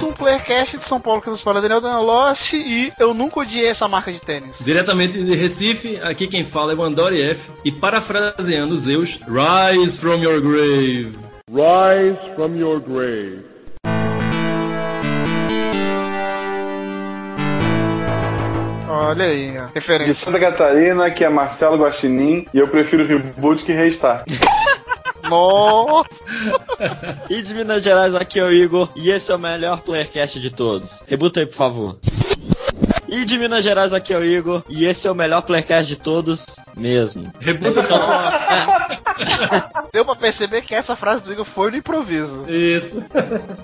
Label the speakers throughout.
Speaker 1: Mais um Playercast de São Paulo que nos fala Daniel Danalost e eu nunca odiei essa marca de tênis.
Speaker 2: Diretamente de Recife, aqui quem fala é o Andori F. E parafraseando Zeus, Rise from your grave.
Speaker 3: Rise from your grave.
Speaker 1: Olha aí, ó,
Speaker 4: De
Speaker 1: referência.
Speaker 4: Santa Catarina, que é Marcelo Guaxinim, e eu prefiro reboot que restart.
Speaker 1: Nossa!
Speaker 5: E de Minas Gerais, aqui é o Igor, e esse é o melhor Playercast de todos. Rebuta aí, por favor. E de Minas Gerais, aqui é o Igor, e esse é o melhor Playercast de todos mesmo.
Speaker 2: Rebuta só.
Speaker 1: Deu pra perceber que essa frase do Igor foi no improviso.
Speaker 2: Isso.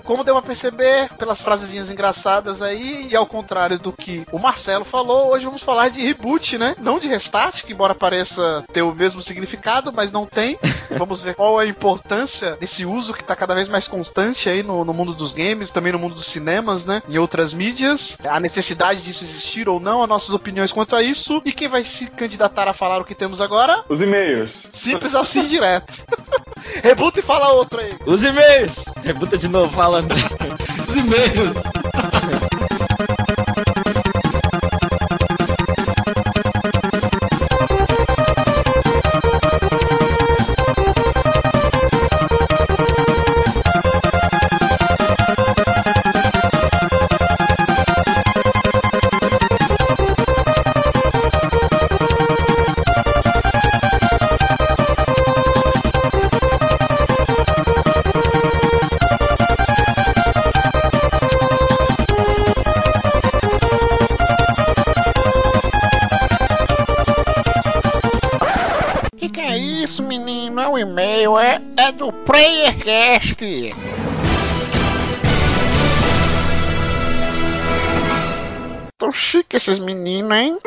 Speaker 1: Como deu pra perceber pelas frasezinhas engraçadas aí, e ao contrário do que o Marcelo falou, hoje vamos falar de reboot, né? Não de restart, que embora pareça ter o mesmo significado, mas não tem. Vamos ver qual é a importância desse uso que tá cada vez mais constante aí no, no mundo dos games, também no mundo dos cinemas, né? Em outras mídias. A necessidade disso existir ou não, as nossas opiniões quanto a isso. E quem vai se candidatar a falar o que temos agora?
Speaker 4: Os e-mails.
Speaker 1: Simples assim, direto. Rebuta e fala outro aí.
Speaker 5: Os e-mails! Rebuta de novo, fala, André.
Speaker 2: Os e-mails.
Speaker 1: Hein?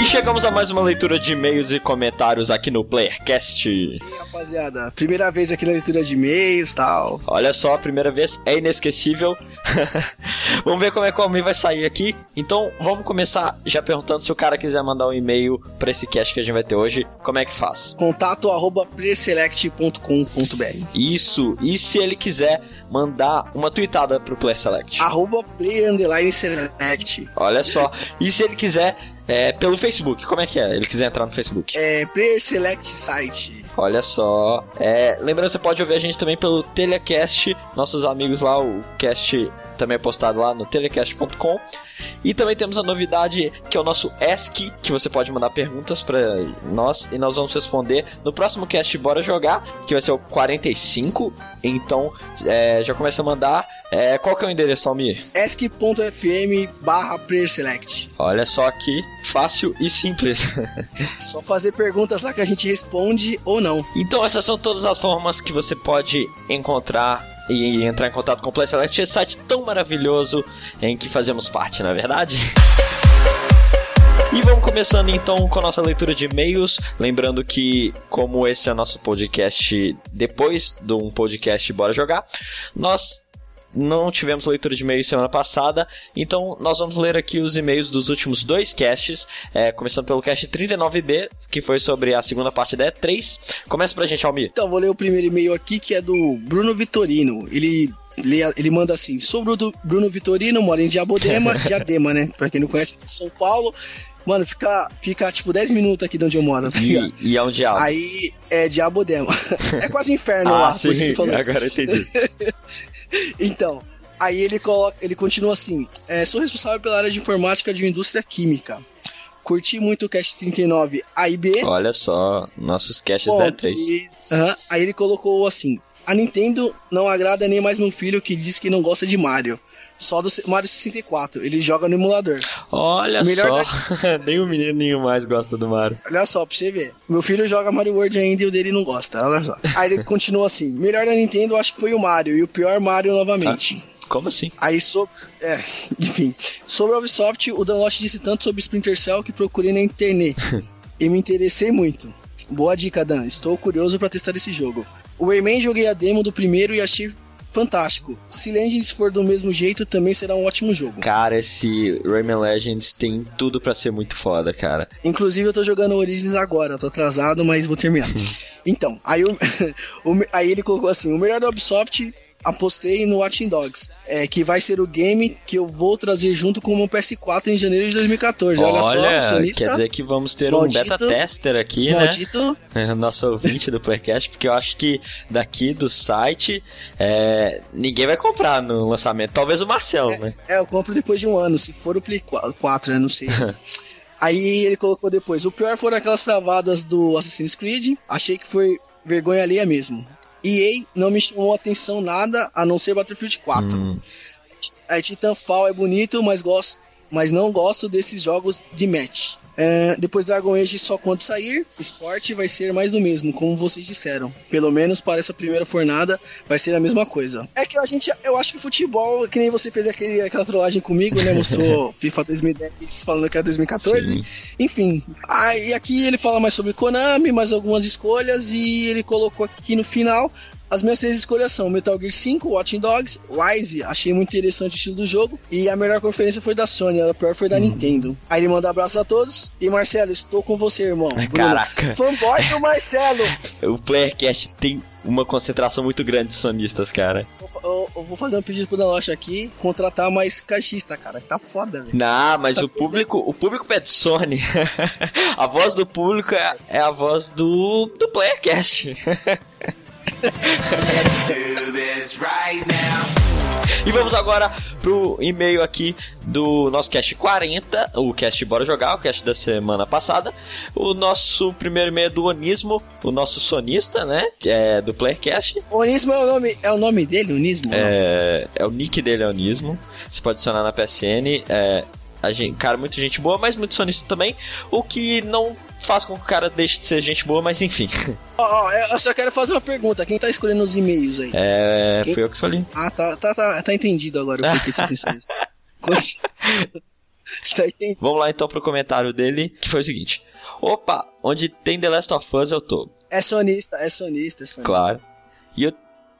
Speaker 5: E chegamos a mais uma leitura de e-mails e comentários aqui no Playercast.
Speaker 6: E aí, rapaziada, primeira vez aqui na leitura de e-mails e tal.
Speaker 5: Olha só, a primeira vez é inesquecível. vamos ver como é que o Almir vai sair aqui. Então, vamos começar já perguntando se o cara quiser mandar um e-mail pra esse cast que a gente vai ter hoje, como é que faz?
Speaker 6: Contato arroba playerselect.com.br
Speaker 5: Isso, e se ele quiser mandar uma tweetada pro Player Select?
Speaker 6: Arroba player underline select.
Speaker 5: Olha só, e se ele quiser é, pelo Facebook, como é que é? Ele quiser entrar no Facebook?
Speaker 6: É player select site.
Speaker 5: Olha só. É, lembrando, você pode ouvir a gente também pelo Telecast. Nossos amigos lá, o cast também é postado lá no telecast.com. E também temos a novidade que é o nosso Ask, que você pode mandar perguntas pra nós e nós vamos responder no próximo cast Bora Jogar, que vai ser o 45. Então, é, já começa a mandar. É, qual que é o endereço, Almir?
Speaker 6: ask.fm barra select.
Speaker 5: Olha só aqui, fácil e simples.
Speaker 6: Só fazer perguntas lá que a gente responde ou não.
Speaker 5: Então essas são todas as formas que você pode encontrar e entrar em contato com o Play esse site tão maravilhoso em que fazemos parte, na é verdade? E vamos começando então com a nossa leitura de e-mails. Lembrando que, como esse é nosso podcast depois de um podcast Bora Jogar, nós não tivemos leitura de e-mails semana passada, então nós vamos ler aqui os e-mails dos últimos dois casts, é, começando pelo cast 39B, que foi sobre a segunda parte da E3. Começa pra gente, Almir.
Speaker 6: Então, vou ler o primeiro e-mail aqui que é do Bruno Vitorino. Ele. Ele, ele manda assim: Sou Bruno, Bruno Vitorino, moro em Diabodema, Diadema, né? Pra quem não conhece, São Paulo. Mano, fica, fica tipo 10 minutos aqui de onde eu moro, tá?
Speaker 5: E, e é um diabo.
Speaker 6: Aí é Diabodema. é quase inferno
Speaker 5: ah,
Speaker 6: lá,
Speaker 5: sim,
Speaker 6: por isso que falou isso.
Speaker 5: agora entendi.
Speaker 6: Então, aí ele coloca, ele continua assim: é, sou responsável pela área de informática de uma indústria química. Curti muito o Cast 39 A e B.
Speaker 5: Olha só, nossos
Speaker 6: Bom,
Speaker 5: da E3.
Speaker 6: e- aham, aí ele colocou assim: A Nintendo não agrada nem mais meu filho que diz que não gosta de Mario. Só do Mario 64. Ele joga no emulador.
Speaker 5: Olha
Speaker 6: Melhor
Speaker 5: só, nem o menininho mais gosta do Mario.
Speaker 6: Olha só, pra você ver. Meu filho joga Mario World ainda e o dele não gosta. Olha só. Aí ele continua assim: Melhor da Nintendo, acho que foi o Mario. E o pior Mario novamente.
Speaker 5: Como assim?
Speaker 6: Aí sobre. É, enfim. Sobre a Ubisoft, o Dan Lost disse tanto sobre Splinter Cell que procurei na internet. e me interessei muito. Boa dica, Dan. Estou curioso para testar esse jogo. O Rayman joguei a demo do primeiro e achei fantástico. Se Legends for do mesmo jeito, também será um ótimo jogo.
Speaker 5: Cara, esse Rayman Legends tem tudo pra ser muito foda, cara.
Speaker 6: Inclusive, eu tô jogando Origins agora. Tô atrasado, mas vou terminar. então, aí, aí ele colocou assim: o melhor da Ubisoft. Apostei no Watching Dogs, é, que vai ser o game que eu vou trazer junto com o meu PS4 em janeiro de 2014. Olha,
Speaker 5: Olha,
Speaker 6: só,
Speaker 5: quer dizer que vamos ter um
Speaker 6: Maldito-
Speaker 5: beta tester aqui,
Speaker 6: maldito,
Speaker 5: né? Nosso ouvinte do Playcast, porque eu acho que daqui do site é, ninguém vai comprar no lançamento. Talvez o Marcelo, né?
Speaker 6: É, eu compro depois de um ano, se for o Play 4, né? Não sei. Aí ele colocou depois. O pior foram aquelas travadas do Assassin's Creed. Achei que foi vergonha alheia mesmo. EA não me chamou atenção nada a não ser Battlefield 4.
Speaker 5: Hum,
Speaker 6: A Titanfall é bonito, mas gosto, mas não gosto desses jogos de match. É, depois Dragon Age só quando sair, esporte vai ser mais do mesmo, como vocês disseram. Pelo menos para essa primeira fornada vai ser a mesma coisa. É que a gente, eu acho que futebol, que nem você fez aquele, aquela trollagem comigo, né? Mostrou FIFA 2010 falando que era 2014.
Speaker 5: sim.
Speaker 6: Enfim, aí aqui ele fala mais sobre Konami, mais algumas escolhas e ele colocou aqui no final as minhas três escolhas são Metal Gear 5, Watching Dogs, Rise, achei muito interessante o estilo do jogo e a melhor conferência foi da Sony, a pior foi da Nintendo. Aí ele manda abraços a todos e Marcelo, estou com você, irmão. Bruno,
Speaker 5: Caraca.
Speaker 6: Fanboy do Marcelo.
Speaker 5: O Playercast tem uma concentração muito grande de sonistas, cara.
Speaker 6: Eu, vou fazer um pedido pro Danoche aqui, contratar mais caixista, cara. Tá foda, velho.
Speaker 5: Não, mas o público, o público pede Sony. a voz do público é, é a voz do, do Playercast. E vamos agora pro e-mail aqui do nosso cast 40, o cast Bora Jogar, o cast da semana passada. O nosso primeiro e-mail é do Onismo, o nosso sonista, né? É do Playercast.
Speaker 6: Onismo é o nome, é o nome dele, Onismo?
Speaker 5: É, é o nick dele é Onismo. Você pode adicionar na PSN. É, a gente, cara, muita gente boa, mas muito sonista também. O que não faz com que o cara deixe de ser gente boa, mas enfim.
Speaker 6: Ó, ó, eu só quero fazer uma pergunta. Quem tá escolhendo os e-mails aí?
Speaker 5: É, fui eu que escolhi.
Speaker 6: Ah, tá, tá, tá, tá entendido agora o porquê de você tem Está entendido.
Speaker 5: Vamos lá então pro comentário dele, que foi o seguinte: Opa, onde tem The Last of Us eu tô.
Speaker 6: É sonista, é sonista, é sonista.
Speaker 5: Claro. E eu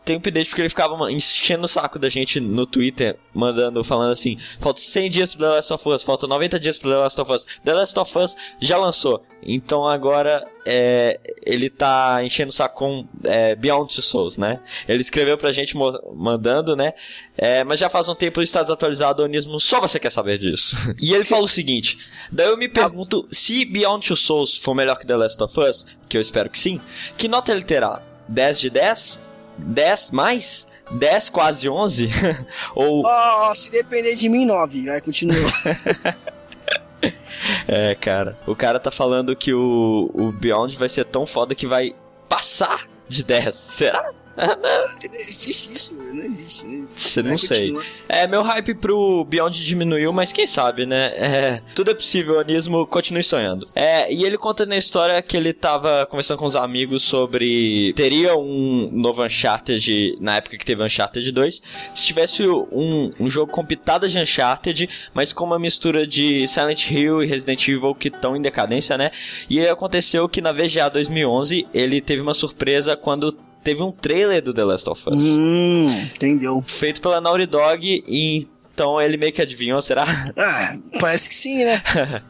Speaker 5: tenho update porque ele ficava enchendo o saco da gente no Twitter, mandando, falando assim: falta 100 dias pro The Last of Us, falta 90 dias pro The Last of Us. The Last of Us já lançou, então agora é, ele tá enchendo o saco com é, Beyond Two Souls, né? Ele escreveu pra gente mandando, né? É, mas já faz um tempo está desatualizado Onismo, só você quer saber disso. e ele fala o seguinte: daí eu me pergunto se Beyond Two Souls for melhor que The Last of Us, que eu espero que sim, que nota ele terá? 10 de 10? 10 mais? 10 quase 11? Ou.
Speaker 6: Ó, se depender de mim, 9. Vai, continua.
Speaker 5: É, cara. O cara tá falando que o, o Beyond vai ser tão foda que vai passar de 10. Será?
Speaker 6: Não existe isso, não existe. Não existe.
Speaker 5: Cê não
Speaker 6: Vai,
Speaker 5: sei.
Speaker 6: continua.
Speaker 5: É, meu hype pro Beyond diminuiu, mas quem sabe, né? É, tudo é possível, Anismo, continue sonhando. É, e ele conta na história que ele tava conversando com os amigos sobre. Teria um novo Uncharted na época que teve Uncharted 2. Se tivesse um, um jogo com pitadas de Uncharted, mas com uma mistura de Silent Hill e Resident Evil que estão em decadência, né? E aí aconteceu que na VGA 2011 ele teve uma surpresa quando teve um trailer do The Last of Us
Speaker 6: Hum, entendeu.
Speaker 5: feito pela Naughty Dog e então ele meio que adivinhou, será?
Speaker 6: Ah, parece que sim, né?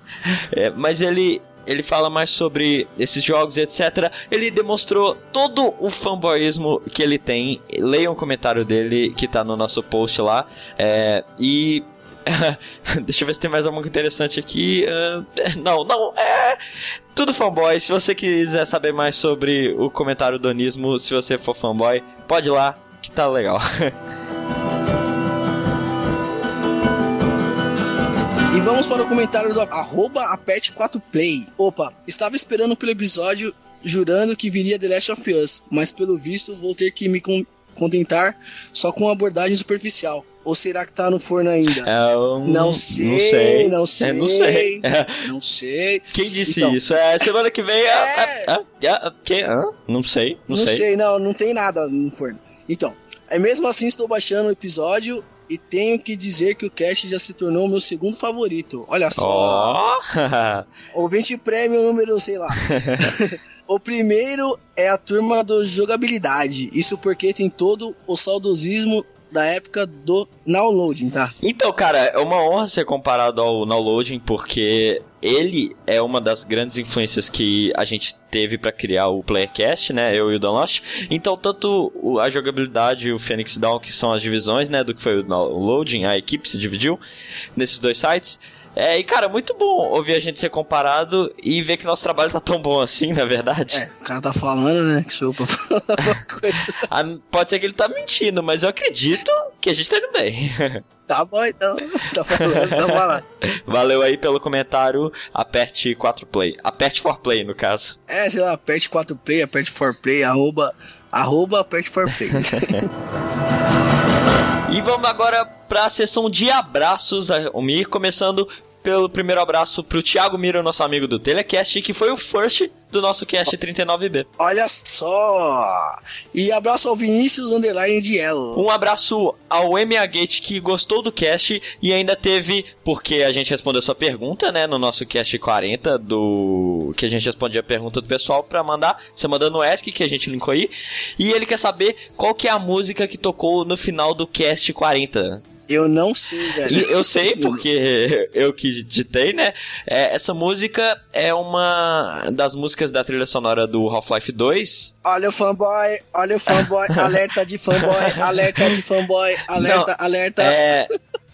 Speaker 5: É, mas ele ele fala mais sobre esses jogos, etc. Ele demonstrou todo o fanboyismo que ele tem. Leia um comentário dele que tá no nosso post lá. É, e Deixa eu ver se tem mais alguma interessante aqui. Ah, não, não, é. Tudo fanboy. Se você quiser saber mais sobre o comentário do Onismo, se você for fanboy, pode ir lá, que tá legal.
Speaker 6: E vamos para o comentário do arroba aperte4play. Opa, estava esperando pelo episódio jurando que viria The Last of Us, mas pelo visto vou ter que me con- contentar só com uma abordagem superficial. Ou será que tá no forno ainda?
Speaker 5: É, eu
Speaker 6: Não sei, não sei.
Speaker 5: É, não sei.
Speaker 6: Não sei.
Speaker 5: Quem disse
Speaker 6: Então.
Speaker 5: isso? É semana que vem.
Speaker 6: É.
Speaker 5: ah, ah, ah, ah? Ah, não sei, não, sei.
Speaker 6: não, não tem nada no forno. Então, é mesmo assim estou baixando o episódio e tenho que dizer que o cast já se tornou o meu segundo favorito. Olha só.
Speaker 5: Ó!
Speaker 6: Ouvinte prêmio número, sei lá. o primeiro é a turma do jogabilidade. Isso porque tem todo o saudosismo da época do downloading, tá?
Speaker 5: Então, cara, é uma honra ser comparado ao Downloading, porque ele é uma das grandes influências que a gente teve pra criar o Playercast, né? Eu e o Download. Então, tanto a jogabilidade e o Phoenix Down, que são as divisões, né? Do que foi o Downloading, a equipe se dividiu nesses dois sites. É, e cara, muito bom ouvir a gente ser comparado e ver que nosso trabalho tá tão bom assim, na verdade.
Speaker 6: É, o cara tá falando, né? Que sou pra falar uma coisa.
Speaker 5: Pode ser que ele tá mentindo, mas eu acredito que a gente tá indo bem.
Speaker 6: Tá bom então. Tá falando, então vai lá.
Speaker 5: Valeu aí pelo comentário. Aperte 4 play. Aperte 4 play, no caso.
Speaker 6: É, sei lá, aperte 4 play, aperte 4 play, arroba, arroba, aperte 4 play.
Speaker 5: E vamos agora pra sessão de abraços, o Mir, começando pelo primeiro abraço pro Thiago Mira, nosso amigo do Telecast, que foi o first do nosso cast 39B.
Speaker 6: Olha só! E abraço ao Vinícius Underline de Elo.
Speaker 5: Um abraço ao MA Gate que gostou do cast e ainda teve, porque a gente respondeu sua pergunta, né, no nosso cast 40 do que a gente respondia a pergunta do pessoal pra mandar, você mandando no ESC que a gente linkou aí, e ele quer saber qual que é a música que tocou no final do cast 40.
Speaker 6: Eu não sei, velho.
Speaker 5: Eu sei porque eu que ditei, né? É, essa música é uma das músicas da trilha sonora do Half-Life 2.
Speaker 6: Olha o fanboy, olha o fanboy, alerta de fanboy, alerta de fanboy, alerta, alerta.
Speaker 5: É,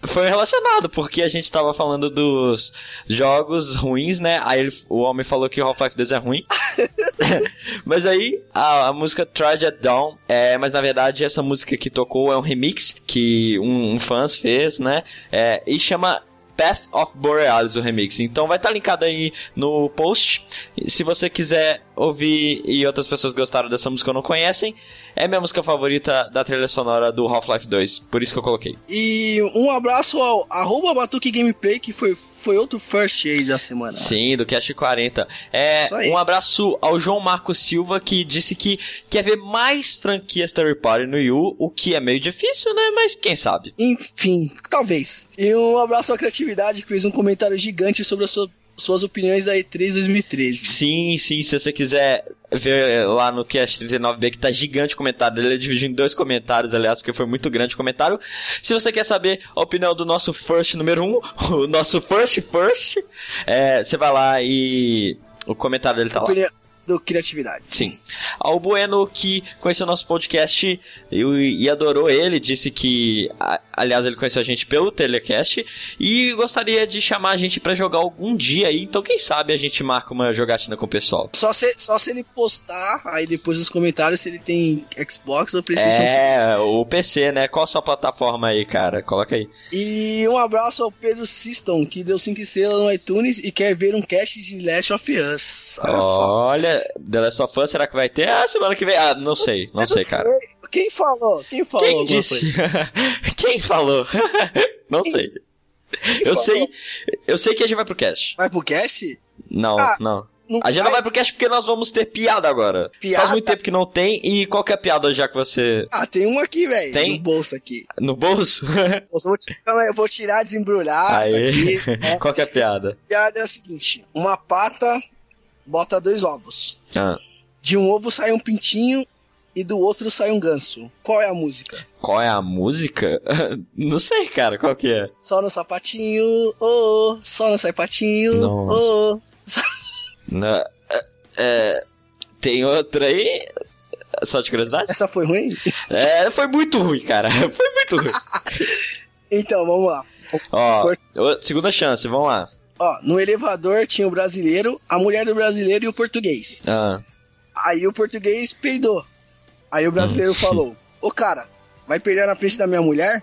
Speaker 5: foi relacionado, porque a gente tava falando dos jogos ruins, né? Aí ele- o homem falou que Half-Life 2 é ruim. mas aí a, a música at Dawn, é, mas na verdade essa música que tocou é um remix que um, um fãs fez, né? É, e chama Path of Borealis, o remix. Então vai estar linkado aí no post. Se você quiser ouvir e outras pessoas gostaram dessa música ou não conhecem, é minha música favorita da trilha sonora do Half-Life 2. Por isso que eu coloquei.
Speaker 6: E um abraço ao arroba Batuque Gameplay, que foi, foi outro first aí da semana.
Speaker 5: Sim, do Cast 40. É, um abraço ao João Marcos Silva, que disse que quer ver mais franquias Third Party no Yu, o que é meio difícil, né? Mas quem sabe.
Speaker 6: Enfim, talvez. E um abraço à criatividade, que fez um comentário gigante sobre as sua- suas opiniões da E3 2013.
Speaker 5: Sim, sim, se você quiser ver lá no Cast 39B que tá gigante o comentário dele, ele dividiu em dois comentários, aliás, porque foi muito grande o comentário. Se você quer saber a opinião do nosso first número 1, um, o nosso first first, é, você vai lá e o comentário dele tá lá.
Speaker 6: Opinião do criatividade.
Speaker 5: Sim. Ao Bueno, que conheceu nosso podcast e, e adorou ele, disse que, a- aliás, ele conheceu a gente pelo Telecast e gostaria de chamar a gente pra jogar algum dia aí. Então, quem sabe a gente marca uma jogatina com o pessoal.
Speaker 6: Só se, só se ele postar aí depois nos comentários se ele tem Xbox ou PlayStation 4.
Speaker 5: É, o PC, né? Qual a sua plataforma aí, cara? Coloca aí.
Speaker 6: E um abraço ao Pedro Siston, que deu 5 estrelas no iTunes e quer ver um cast de Last of Us. Olha só.
Speaker 5: Olha, The Last of Us, será que vai ter? Ah, semana que vem. Ah, não sei, não
Speaker 6: Eu
Speaker 5: sei, cara.
Speaker 6: Quem falou? Quem falou?
Speaker 5: Quem disse? Quem falou? não sei. Eu
Speaker 6: falou?
Speaker 5: sei, eu sei que a gente vai pro cast.
Speaker 6: Vai pro cast?
Speaker 5: Não,
Speaker 6: Ah,
Speaker 5: não.
Speaker 6: Não
Speaker 5: A gente não vai pro cast porque nós vamos ter piada agora.
Speaker 6: Piada?
Speaker 5: Faz muito tempo que não tem. E qual que é a piada já que você.
Speaker 6: Ah, tem uma aqui, velho.
Speaker 5: Tem?
Speaker 6: No bolso aqui.
Speaker 5: No bolso?
Speaker 6: Eu vou tirar, eu vou tirar desembrulhar aqui. né?
Speaker 5: qual que é a piada?
Speaker 6: A piada é a seguinte: uma pata bota dois ovos.
Speaker 5: Ah,
Speaker 6: De um ovo sai um pintinho e do outro sai um ganso. Qual é a música?
Speaker 5: qual é a música? não sei, cara, qual que é?
Speaker 6: Só no sapatinho, oh, oh, só no sapatinho,
Speaker 5: Nossa.
Speaker 6: oh, oh.
Speaker 5: Na- é, tem outra aí? Só de curiosidade?
Speaker 6: Essa foi ruim?
Speaker 5: É, foi muito ruim, cara. Foi muito ruim.
Speaker 6: Então, vamos lá.
Speaker 5: Ó, segunda chance, vamos lá.
Speaker 6: Ó, no elevador tinha o brasileiro, a mulher do brasileiro e o português.
Speaker 5: Ah,
Speaker 6: Aí o português peidou. Aí o brasileiro falou: Ô cara, vai peidar na frente da minha mulher?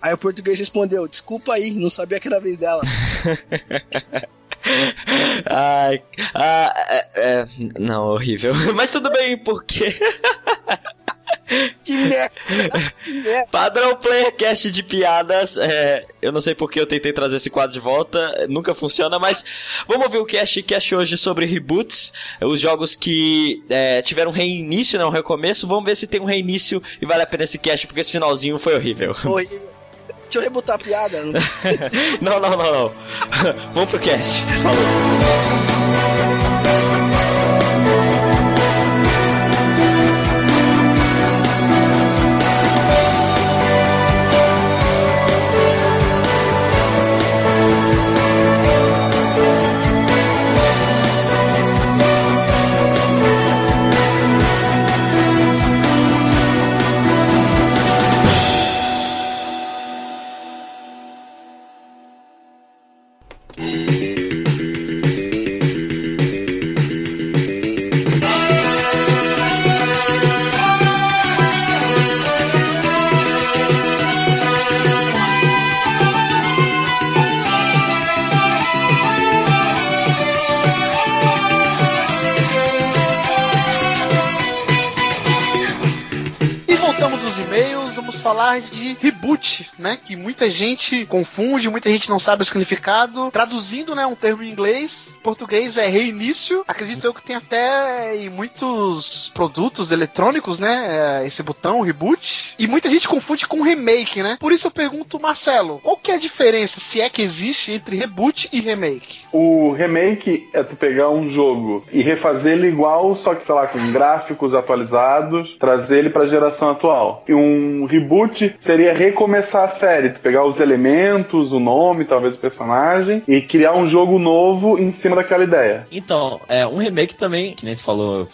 Speaker 6: Aí o português respondeu: Desculpa aí, não sabia que era a vez dela.
Speaker 5: Ai, ah, é, é, não, horrível. Mas tudo bem, porque
Speaker 6: que merda! Que merda!
Speaker 5: padrão Playercast de piadas. É, eu não sei porque eu tentei trazer esse quadro de volta, nunca funciona, mas vamos ouvir o cast, cast hoje sobre reboots, os jogos que é, tiveram um reinício, não um recomeço. Vamos ver se tem um reinício e vale a pena esse cast, porque esse finalzinho foi horrível.
Speaker 6: Horrível. Deixa eu rebutar a piada.
Speaker 5: não, não, não, não. Vamos pro cast. Falou.
Speaker 1: Né? Que muita gente confunde, muita gente não sabe o significado. Traduzindo, né, um termo em inglês, português é reinício. Acredito eu que tem até em muitos produtos eletrônicos, né, é, esse botão reboot. E muita gente confunde com remake, né? Por isso eu pergunto, Marcelo, qual que é a diferença, se é que existe, entre reboot e remake?
Speaker 4: O remake é tu pegar um jogo e refazer ele igual, só que, sei lá, com gráficos atualizados, trazer ele pra geração atual. E um reboot seria recomeçar a série, tu pegar os elementos, o nome, talvez o personagem, e criar um jogo novo em cima daquela ideia.
Speaker 5: Então, é, um remake também, que nem se falou,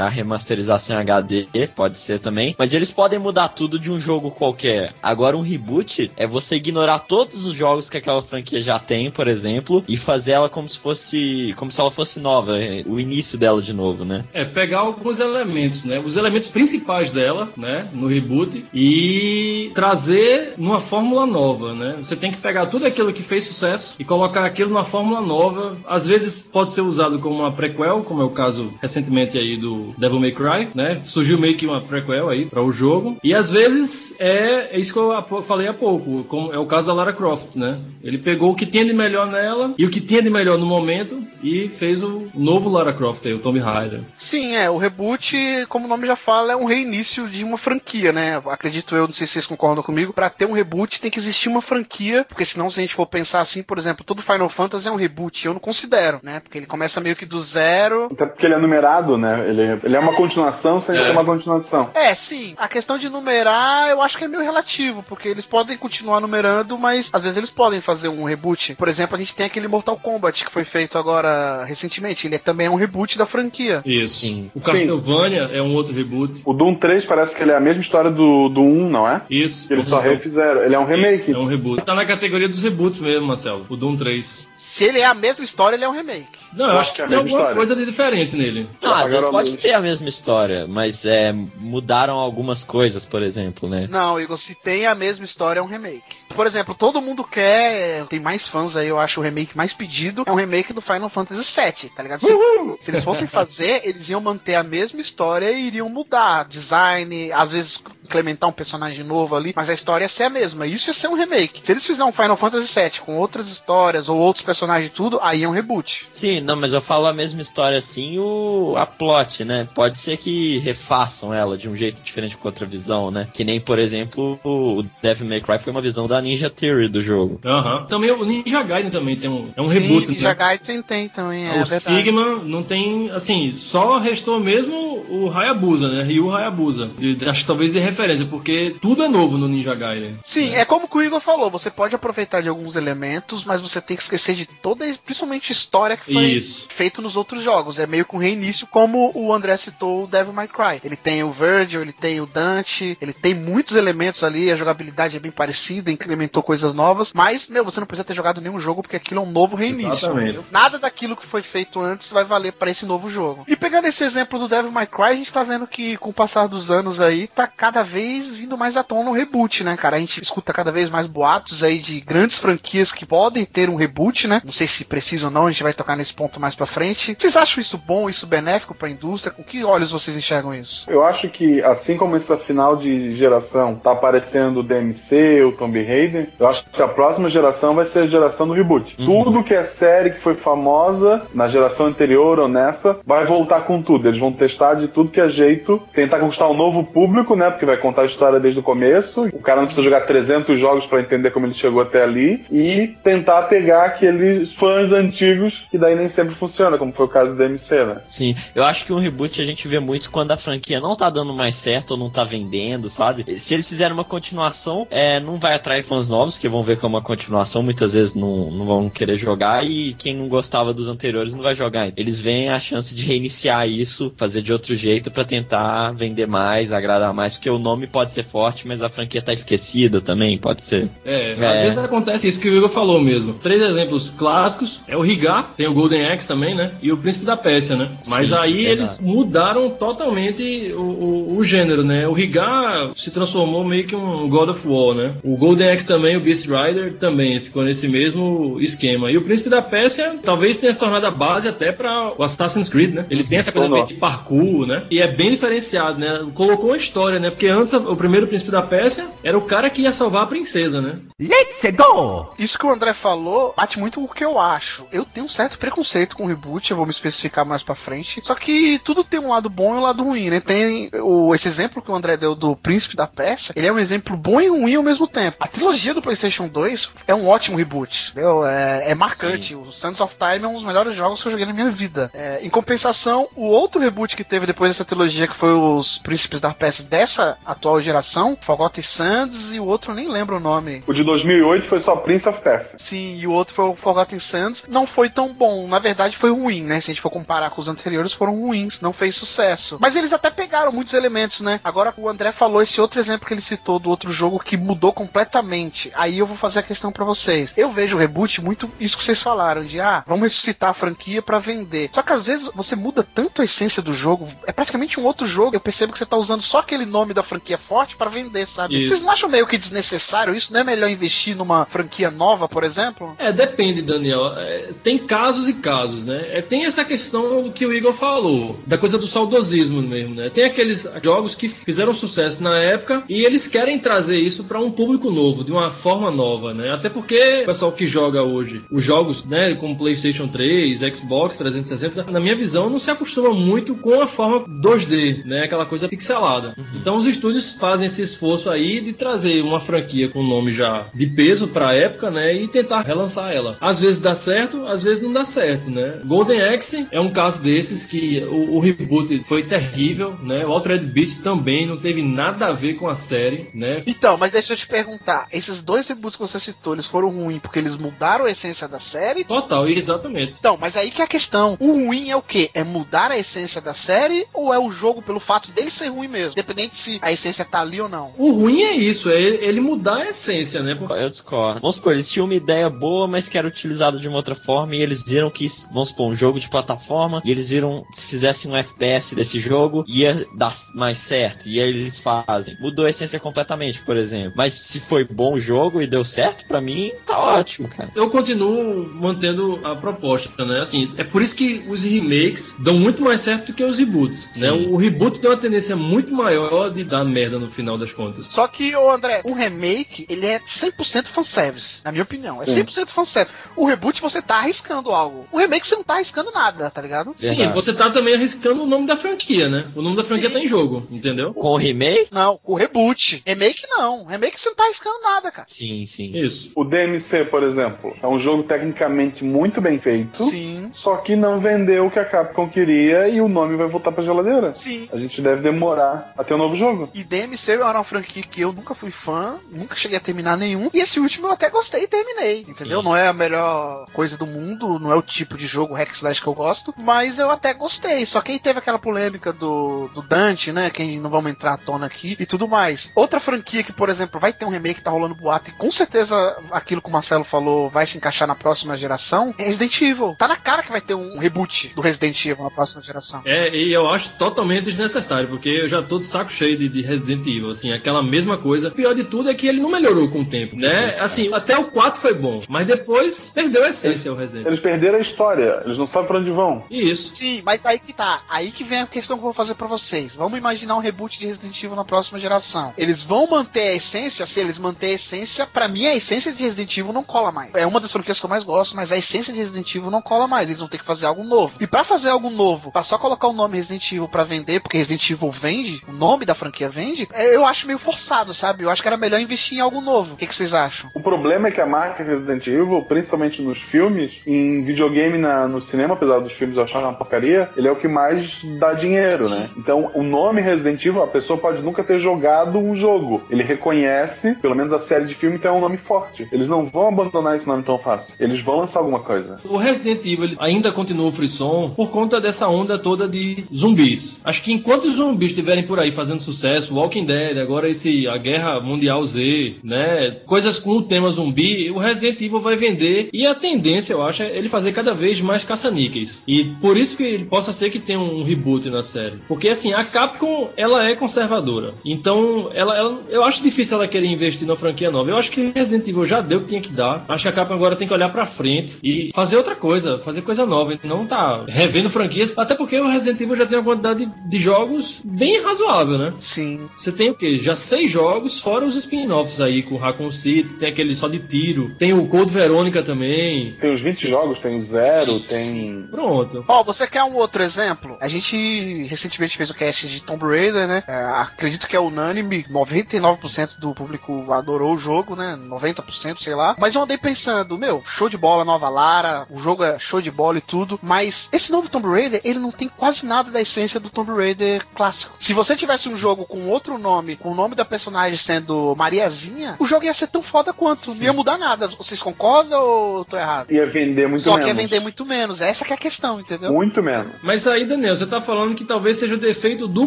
Speaker 5: a remasterização em HD pode ser também, mas eles podem mudar tudo de um jogo qualquer. Agora, um reboot é você ignorar todos os jogos que aquela franquia já tem, por exemplo, e fazer ela como se fosse, como se ela fosse nova, é, o início dela de novo, né?
Speaker 2: É, pegar alguns elementos, né? Os elementos principais dela, né? No reboot e trazer numa fórmula nova, né? Você tem que pegar tudo aquilo que fez sucesso e colocar aquilo numa fórmula nova. Às vezes pode ser usado como uma prequel, como é o caso recentemente aí do Devil May Cry, né? Surgiu meio que uma prequel aí para o jogo. E às vezes é, é isso que eu falei há pouco, como é o caso da Lara Croft, né? Ele pegou o que tinha de melhor nela e o que tinha de melhor no momento e fez o novo Lara Croft aí, o Tomb Raider.
Speaker 1: Sim, é, o reboot, como o nome já fala, é um reinício de uma franquia, né? Acredito eu, não sei se vocês concordam comigo, pra ter um reboot tem que existir uma franquia, porque senão se a gente for pensar assim, por exemplo, todo Final Fantasy é um reboot, eu não considero, né? Porque ele começa meio que do zero.
Speaker 4: Até porque ele é numerado, né? Ele, ele é uma continuação sem
Speaker 2: É.
Speaker 4: ser uma continuação.
Speaker 1: É, sim. A questão de numerar, eu acho que é meio relativo, porque eles podem continuar numerando, mas às vezes eles podem fazer um reboot. Por exemplo, a gente tem aquele Mortal Kombat que foi feito agora recentemente. Ele é também um reboot da franquia.
Speaker 2: Isso.
Speaker 5: Sim.
Speaker 2: O Castlevania é um outro reboot.
Speaker 4: O Doom 3 parece que ele é a mesma história do, do 1, não é?
Speaker 2: Isso.
Speaker 4: Eles só refizeram. Ele é um remake.
Speaker 2: Isso, é um reboot. Tá na categoria dos reboots mesmo, Marcelo. O Doom 3.
Speaker 1: Se ele é a mesma história, ele é um remake.
Speaker 2: Não, eu, acho que,
Speaker 4: que é
Speaker 2: tem alguma
Speaker 4: história.
Speaker 2: coisa de diferente nele.
Speaker 5: Não, às vezes pode ter a mesma história, mas é, mudaram algumas coisas, por exemplo, né?
Speaker 1: Não, Igor, se tem a mesma história, é um remake. Por exemplo, todo mundo quer. Tem mais fãs aí, eu acho o remake mais pedido. É um remake do Final Fantasy VII, tá ligado? Se, se eles fossem fazer, eles iam manter a mesma história e iriam mudar design, às vezes implementar um personagem novo ali, mas a história ia ser a mesma. Isso ia ser um remake. Se eles fizerem um Final Fantasy VII com outras histórias ou outros personagens e tudo, aí é um reboot.
Speaker 5: Sim, não, mas eu falo a mesma história assim, o a plot, né? Pode ser que refaçam ela de um jeito diferente com outra visão, né? Que nem, por exemplo, o Devil May Cry foi uma visão da Ninja Theory do jogo.
Speaker 2: Aham. Também o Ninja Gaiden também tem um, é um
Speaker 1: Sim,
Speaker 2: reboot,
Speaker 1: Ninja
Speaker 2: né?
Speaker 1: Gaiden tem também, é
Speaker 2: o
Speaker 1: verdade.
Speaker 2: Sigma não tem, assim, só restou mesmo o Hayabusa, né? Ryu Hayabusa. De- acho que talvez de referência, porque tudo é novo no Ninja Gaiden.
Speaker 1: Sim, é como que o Igor falou, você pode aproveitar de alguns elementos, mas você tem que esquecer de toda, principalmente história que foi
Speaker 2: Isso.
Speaker 1: feito nos outros jogos. É meio que um reinício, como o André citou o Devil May Cry. Ele tem o Virgil, ele tem o Dante, ele tem muitos elementos ali, a jogabilidade é bem parecida, incrementou coisas novas, mas, meu, você não precisa ter jogado nenhum jogo porque aquilo é um novo reinício.
Speaker 2: Exatamente.
Speaker 1: entendeu? Nada daquilo que foi feito antes vai valer para esse novo jogo. E pegando esse exemplo do Devil May Cry, a gente tá vendo que com o passar dos anos aí, tá cada vez vindo mais à tona o reboot, né, cara? A gente escuta cada vez mais boatos aí de grandes franquias que podem ter um reboot, né? Não sei se precisa ou não, a gente vai tocar nesse ponto mais pra frente. Vocês acham isso bom, isso benéfico pra indústria? Com que olhos vocês enxergam isso?
Speaker 4: Eu acho que, assim como essa final de geração tá aparecendo o DMC, o Tomb Raider, eu acho que a próxima geração vai ser a geração do reboot.
Speaker 5: Uhum.
Speaker 4: Tudo que é série que foi famosa na geração anterior ou nessa, vai voltar com tudo. Eles vão testar de tudo que é jeito, tentar conquistar um novo público, né? Porque vai vai contar a história desde o começo. O cara não precisa jogar 300 jogos para entender como ele chegou até ali e tentar pegar aqueles fãs antigos que daí nem sempre funciona, como foi o caso do MC, né?
Speaker 5: Sim, eu acho que um reboot a gente vê muito quando a franquia não tá dando mais certo ou não tá vendendo, sabe? Se eles fizerem uma continuação, é, não vai atrair fãs novos, que vão ver como uma continuação, muitas vezes não, não vão querer jogar, e quem não gostava dos anteriores não vai jogar. Eles veem a chance de reiniciar isso, fazer de outro jeito para tentar vender mais, agradar mais, porque o nome pode ser forte, mas a franquia tá esquecida também, pode ser.
Speaker 2: É, é. às vezes acontece isso que o Igor falou mesmo. Três exemplos clássicos é o Rigar, tem o Golden Axe também, né? E o Príncipe da Pérsia, né? Mas Sim, aí eles mudaram totalmente o, o, o, gênero, né? O Rigar se transformou meio que um God of War, né? O Golden Axe também, o Beast Rider também ficou nesse mesmo esquema. E o Príncipe da Pérsia talvez tenha se tornado a base até para o Assassin's Creed, né? Ele tem essa coisa meio de parkour, né? E é bem diferenciado, né? Colocou uma história, né? Porque antes o primeiro Príncipe da Pérsia era o cara que ia salvar a princesa, né?
Speaker 1: Let's go! Isso que o André falou bate muito com o que eu acho. Eu tenho um certo preconceito com o reboot, eu vou me especificar mais pra frente. Só que tudo tem um lado bom e um lado ruim, né? Tem o, esse exemplo que o André deu do Príncipe da Pérsia, ele é um exemplo bom e ruim ao mesmo tempo. A trilogia do PlayStation 2 é um ótimo reboot, entendeu? É, é marcante. Sim. O Sands of Time é um dos melhores jogos que eu joguei na minha vida. É, em compensação, o outro reboot que teve depois dessa trilogia, que foi os Príncipes da Pérsia dessa atual geração, Forgotten Sands, e o outro nem lembro o nome.
Speaker 4: O de 2008 foi só Prince of Persia.
Speaker 1: Sim, e o outro foi o Forgotten Sands. Não foi tão bom, na verdade foi ruim, né? Se a gente for comparar com os anteriores, foram ruins, não fez sucesso. Mas eles até pegaram muitos elementos, né? Agora o André falou esse outro exemplo que ele citou do outro jogo que mudou completamente. Aí eu vou fazer a questão para vocês. Eu vejo o reboot muito isso que vocês falaram, de ah, vamos ressuscitar a franquia para vender. Só que às vezes você muda tanto a essência do jogo, é praticamente um outro jogo. Eu percebo que você tá usando só aquele nome da franquia forte para vender, sabe? Isso. Vocês não acham meio que desnecessário isso? Não é melhor investir numa franquia nova, por exemplo?
Speaker 2: É, depende, Daniel. É, tem casos e casos, né? É, tem essa questão que o Igor falou, da coisa do saudosismo mesmo, né? Tem aqueles jogos que fizeram sucesso na época e eles querem trazer isso para um público novo, de uma forma nova, né? Até porque o pessoal que joga hoje os jogos, né, como PlayStation 3, Xbox 360, na minha visão, não se acostuma muito com a forma 2D, né? Aquela coisa pixelada. Uhum. Então os estúdios fazem esse esforço aí de trazer uma franquia com nome já de peso para a época, né, e tentar relançar ela. Às vezes dá certo, às vezes não dá certo, né? Golden Axe é um caso desses que o, o reboot foi terrível, né? O Altered Beast também não teve nada a ver com a série, né?
Speaker 1: Então, mas deixa eu te perguntar, esses dois reboots que você citou, eles foram ruins porque eles mudaram a essência da série?
Speaker 2: Total, exatamente.
Speaker 1: Então, mas aí que é a questão. O ruim é o quê? É mudar a essência da série ou é o jogo pelo fato dele ser ruim mesmo? Independente se a essência tá ali ou não.
Speaker 2: O ruim é isso, é ele mudar a essência, né?
Speaker 5: Eu discordo. Vamos supor, eles tinham uma ideia boa, mas que era utilizada de uma outra forma e eles viram que, vamos supor, um jogo de plataforma e eles viram se fizessem um FPS desse jogo ia dar mais certo. E aí eles fazem. Mudou a essência completamente, por exemplo. Mas se foi bom o jogo e deu certo, para mim, tá ótimo, cara.
Speaker 2: Eu continuo mantendo a proposta, né? Assim, é por isso que os remakes dão muito mais certo do que os reboots, né? O reboot tem uma tendência muito maior de dar merda no final das contas.
Speaker 1: Só que, ô André, o remake, ele é 100% fanservice, na minha opinião. É 100% fanservice. O reboot você tá arriscando algo. O remake você não tá arriscando nada, tá ligado?
Speaker 2: Sim, Verdade. você tá também arriscando o nome da franquia, né? O nome da franquia Sim. tá em jogo, entendeu?
Speaker 5: Com o remake?
Speaker 1: Não, o reboot. Remake não. Remake você não tá arriscando nada, cara.
Speaker 5: Sim, sim.
Speaker 2: Isso.
Speaker 4: O DMC, por exemplo, é um jogo tecnicamente muito bem feito.
Speaker 1: Sim.
Speaker 4: Só que não vendeu o que a Capcom queria e o nome vai voltar pra geladeira.
Speaker 1: Sim.
Speaker 4: A gente deve demorar a ter um novo jogo.
Speaker 1: E DMC era uma franquia que eu nunca fui fã, nunca cheguei a terminar nenhum. E esse último eu até gostei e terminei. Entendeu? Sim. Não é a melhor coisa do mundo, não é o tipo de jogo hack slash que eu gosto, mas eu até gostei. Só que aí teve aquela polêmica do, do Dante, né? Quem não vamos entrar à tona aqui e tudo mais. Outra franquia que, por exemplo, vai ter um remake, tá rolando boato, e com certeza aquilo que o Marcelo falou vai se encaixar na próxima geração, é Resident Evil. Tá na cara que vai ter um reboot do Resident Evil na próxima geração.
Speaker 2: É, e eu acho totalmente desnecessário, porque eu já tô de saco cheio de, de Resident Evil, assim, aquela mesma coisa. O pior de tudo é que ele não melhorou com o tempo, né? Assim, até o 4 foi bom, mas depois perdeu a essência
Speaker 4: eles,
Speaker 2: o Resident.
Speaker 4: Eles perderam a história, eles não sabem pra onde vão.
Speaker 2: Isso.
Speaker 1: Sim, mas aí que tá. Aí que vem a questão que eu vou fazer para vocês. Vamos imaginar um reboot de Resident Evil na próxima geração. Eles vão manter a essência, se eles manterem a essência, para mim a essência de Resident Evil não cola mais. É uma das franquias que eu mais gosto, mas a essência de Resident Evil não cola mais. Eles vão ter que fazer algo novo. E para fazer algo novo, pra só colocar o nome Resident Evil para vender, porque Resident Evil vende, o nome da franquia franquia vende, é, eu acho meio forçado, sabe? Eu acho que era melhor investir em algo novo. O que, que vocês acham?
Speaker 4: O problema é que a marca Resident Evil, principalmente nos filmes, em videogame na, no cinema, apesar dos filmes eu achar uma porcaria, ele é o que mais dá dinheiro,
Speaker 1: Sim.
Speaker 4: né? Então, o nome Resident Evil, a pessoa pode nunca ter jogado um jogo. Ele reconhece, pelo menos a série de filme tem um nome forte. Eles não vão abandonar esse nome tão fácil. Eles vão lançar alguma coisa.
Speaker 2: O Resident Evil ainda continua o frisson por conta dessa onda toda de zumbis. Acho que enquanto os zumbis estiverem por aí fazendo sucesso, Walking Dead, agora esse a Guerra Mundial Z, né, coisas com o tema zumbi, o Resident Evil vai vender e a tendência, eu acho, é ele fazer cada vez mais caça-níqueis. E por isso que ele possa ser que tenha um reboot na série. Porque assim, a Capcom, ela é conservadora. Então, ela, ela- eu acho difícil ela querer investir na franquia nova. Eu acho que Resident Evil já deu o que tinha que dar. Acho que a Capcom agora tem que olhar pra frente e fazer outra coisa, fazer coisa nova. Não tá revendo franquias. Até porque o Resident Evil já tem uma quantidade de, de jogos bem razoável, né?
Speaker 1: Sim.
Speaker 2: Você tem o quê? Já seis jogos, fora os spin-offs aí, com Raccoon City, tem aquele só de tiro, tem o Code Verônica também.
Speaker 4: Tem os 20 jogos, tem o Zero, tem.
Speaker 2: Pronto.
Speaker 1: Ó, você quer um outro exemplo? A gente recentemente fez o cast de Tomb Raider, né? É, acredito que é unânime, 99% do público adorou o jogo, né? 90%, sei lá. Mas eu andei pensando, meu, show de bola, nova Lara, o jogo é show de bola e tudo, mas esse novo Tomb Raider, ele não tem quase nada da essência do Tomb Raider clássico. Se você tivesse um jogo com outro nome, com o nome da personagem sendo Mariazinha, o jogo ia ser tão foda quanto, não ia mudar nada. Vocês concordam ou eu tô errado?
Speaker 4: Ia vender muito
Speaker 1: Só
Speaker 4: menos.
Speaker 1: que ia vender muito menos. Essa que é a questão, entendeu?
Speaker 4: Muito menos.
Speaker 2: Mas aí, Daniel, você tá falando que talvez seja o defeito do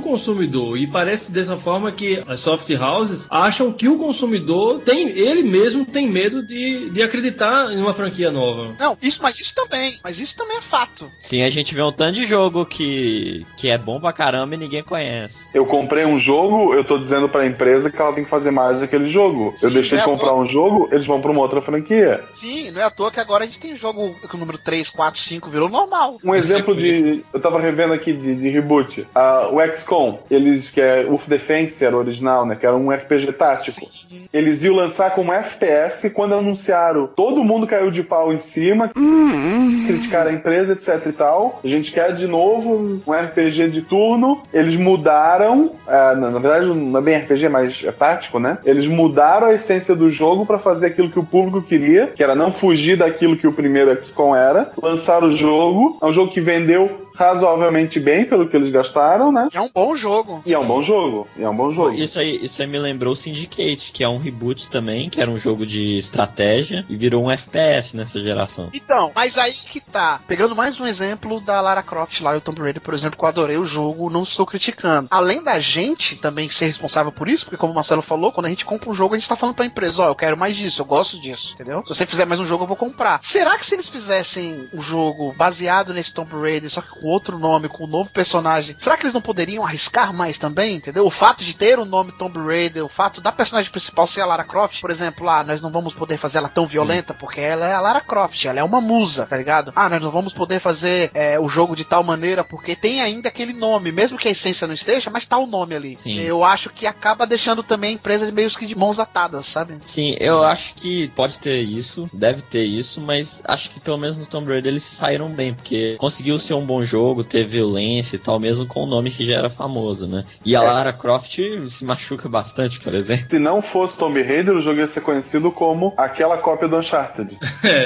Speaker 2: consumidor. E parece dessa forma que as soft houses acham que o consumidor tem, ele mesmo tem medo de, de acreditar em uma franquia nova.
Speaker 1: Não, isso, mas isso também. Mas isso também é fato.
Speaker 5: Sim, a gente vê um tanto de jogo que, que é bom pra caramba e ninguém conhece.
Speaker 4: Eu comprei um jogo, eu tô dizendo pra empresa que ela tem que fazer mais daquele jogo. eu
Speaker 1: Sim,
Speaker 4: deixei de
Speaker 1: é
Speaker 4: comprar um jogo, eles vão pra uma outra franquia.
Speaker 1: Sim, não é à toa que agora a gente tem jogo que o número 3, 4, 5 virou normal.
Speaker 4: Um exemplo de. Eu tava revendo aqui de, de reboot. Ah, o XCOM, eles que é Wolf Defense era o original, né? Que era um RPG tático.
Speaker 1: Sim.
Speaker 4: Eles iam lançar como FPS e quando anunciaram, todo mundo caiu de pau em cima, criticaram a empresa, etc e tal. A gente quer de novo um RPG de turno. Eles mudaram, ah, na, na verdade não é bem RPG, mas é tático, né? Eles mudaram a essência do jogo pra fazer aquilo que o público queria, que era não fugir daquilo que o primeiro XCOM era. Lançaram o jogo, é um jogo que vendeu razoavelmente bem pelo que eles gastaram, né?
Speaker 1: É um bom jogo.
Speaker 4: E é um bom jogo. E é um bom jogo.
Speaker 5: Isso aí, isso aí me lembrou o Syndicate, que é um reboot também, que era um jogo de estratégia e virou um FPS nessa geração.
Speaker 1: Então, mas aí que tá. Pegando mais um exemplo da Lara Croft lá e o Tomb Raider, por exemplo, que eu adorei o jogo, não estou criticando. Além da gente também ser responsável por isso, porque como o Marcelo falou, quando a gente compra um jogo, a gente tá falando pra empresa, ó, eu quero mais disso, eu gosto disso, entendeu? Se você fizer mais um jogo, eu vou comprar. Será que se eles fizessem o jogo baseado nesse Tomb Raider, só que com outro nome, com um novo personagem, será que eles não poderiam arriscar mais também, entendeu? O fato de ter o nome Tomb Raider, o fato da personagem principal ser a Lara Croft, por exemplo, ah, nós não vamos poder fazer ela tão violenta porque ela é a Lara Croft, ela é uma musa, tá ligado? Ah, nós não vamos poder fazer é, o jogo de tal maneira porque tem ainda aquele nome, mesmo que a essência não esteja, mas tá o nome ali.
Speaker 5: Sim.
Speaker 1: Eu acho que acaba deixando também a empresa meio que de mãos atadas, sabe?
Speaker 5: Sim, eu acho que pode ter isso, deve ter isso, mas acho que pelo menos no Tomb Raider eles se saíram bem, porque conseguiu ser um bom jogo, ter violência e tal, mesmo com o nome que já era famoso, né? E a Lara Croft se machuca bastante, por exemplo.
Speaker 4: Se não fosse Tomb Raider, o jogo ia ser conhecido como aquela cópia do Uncharted.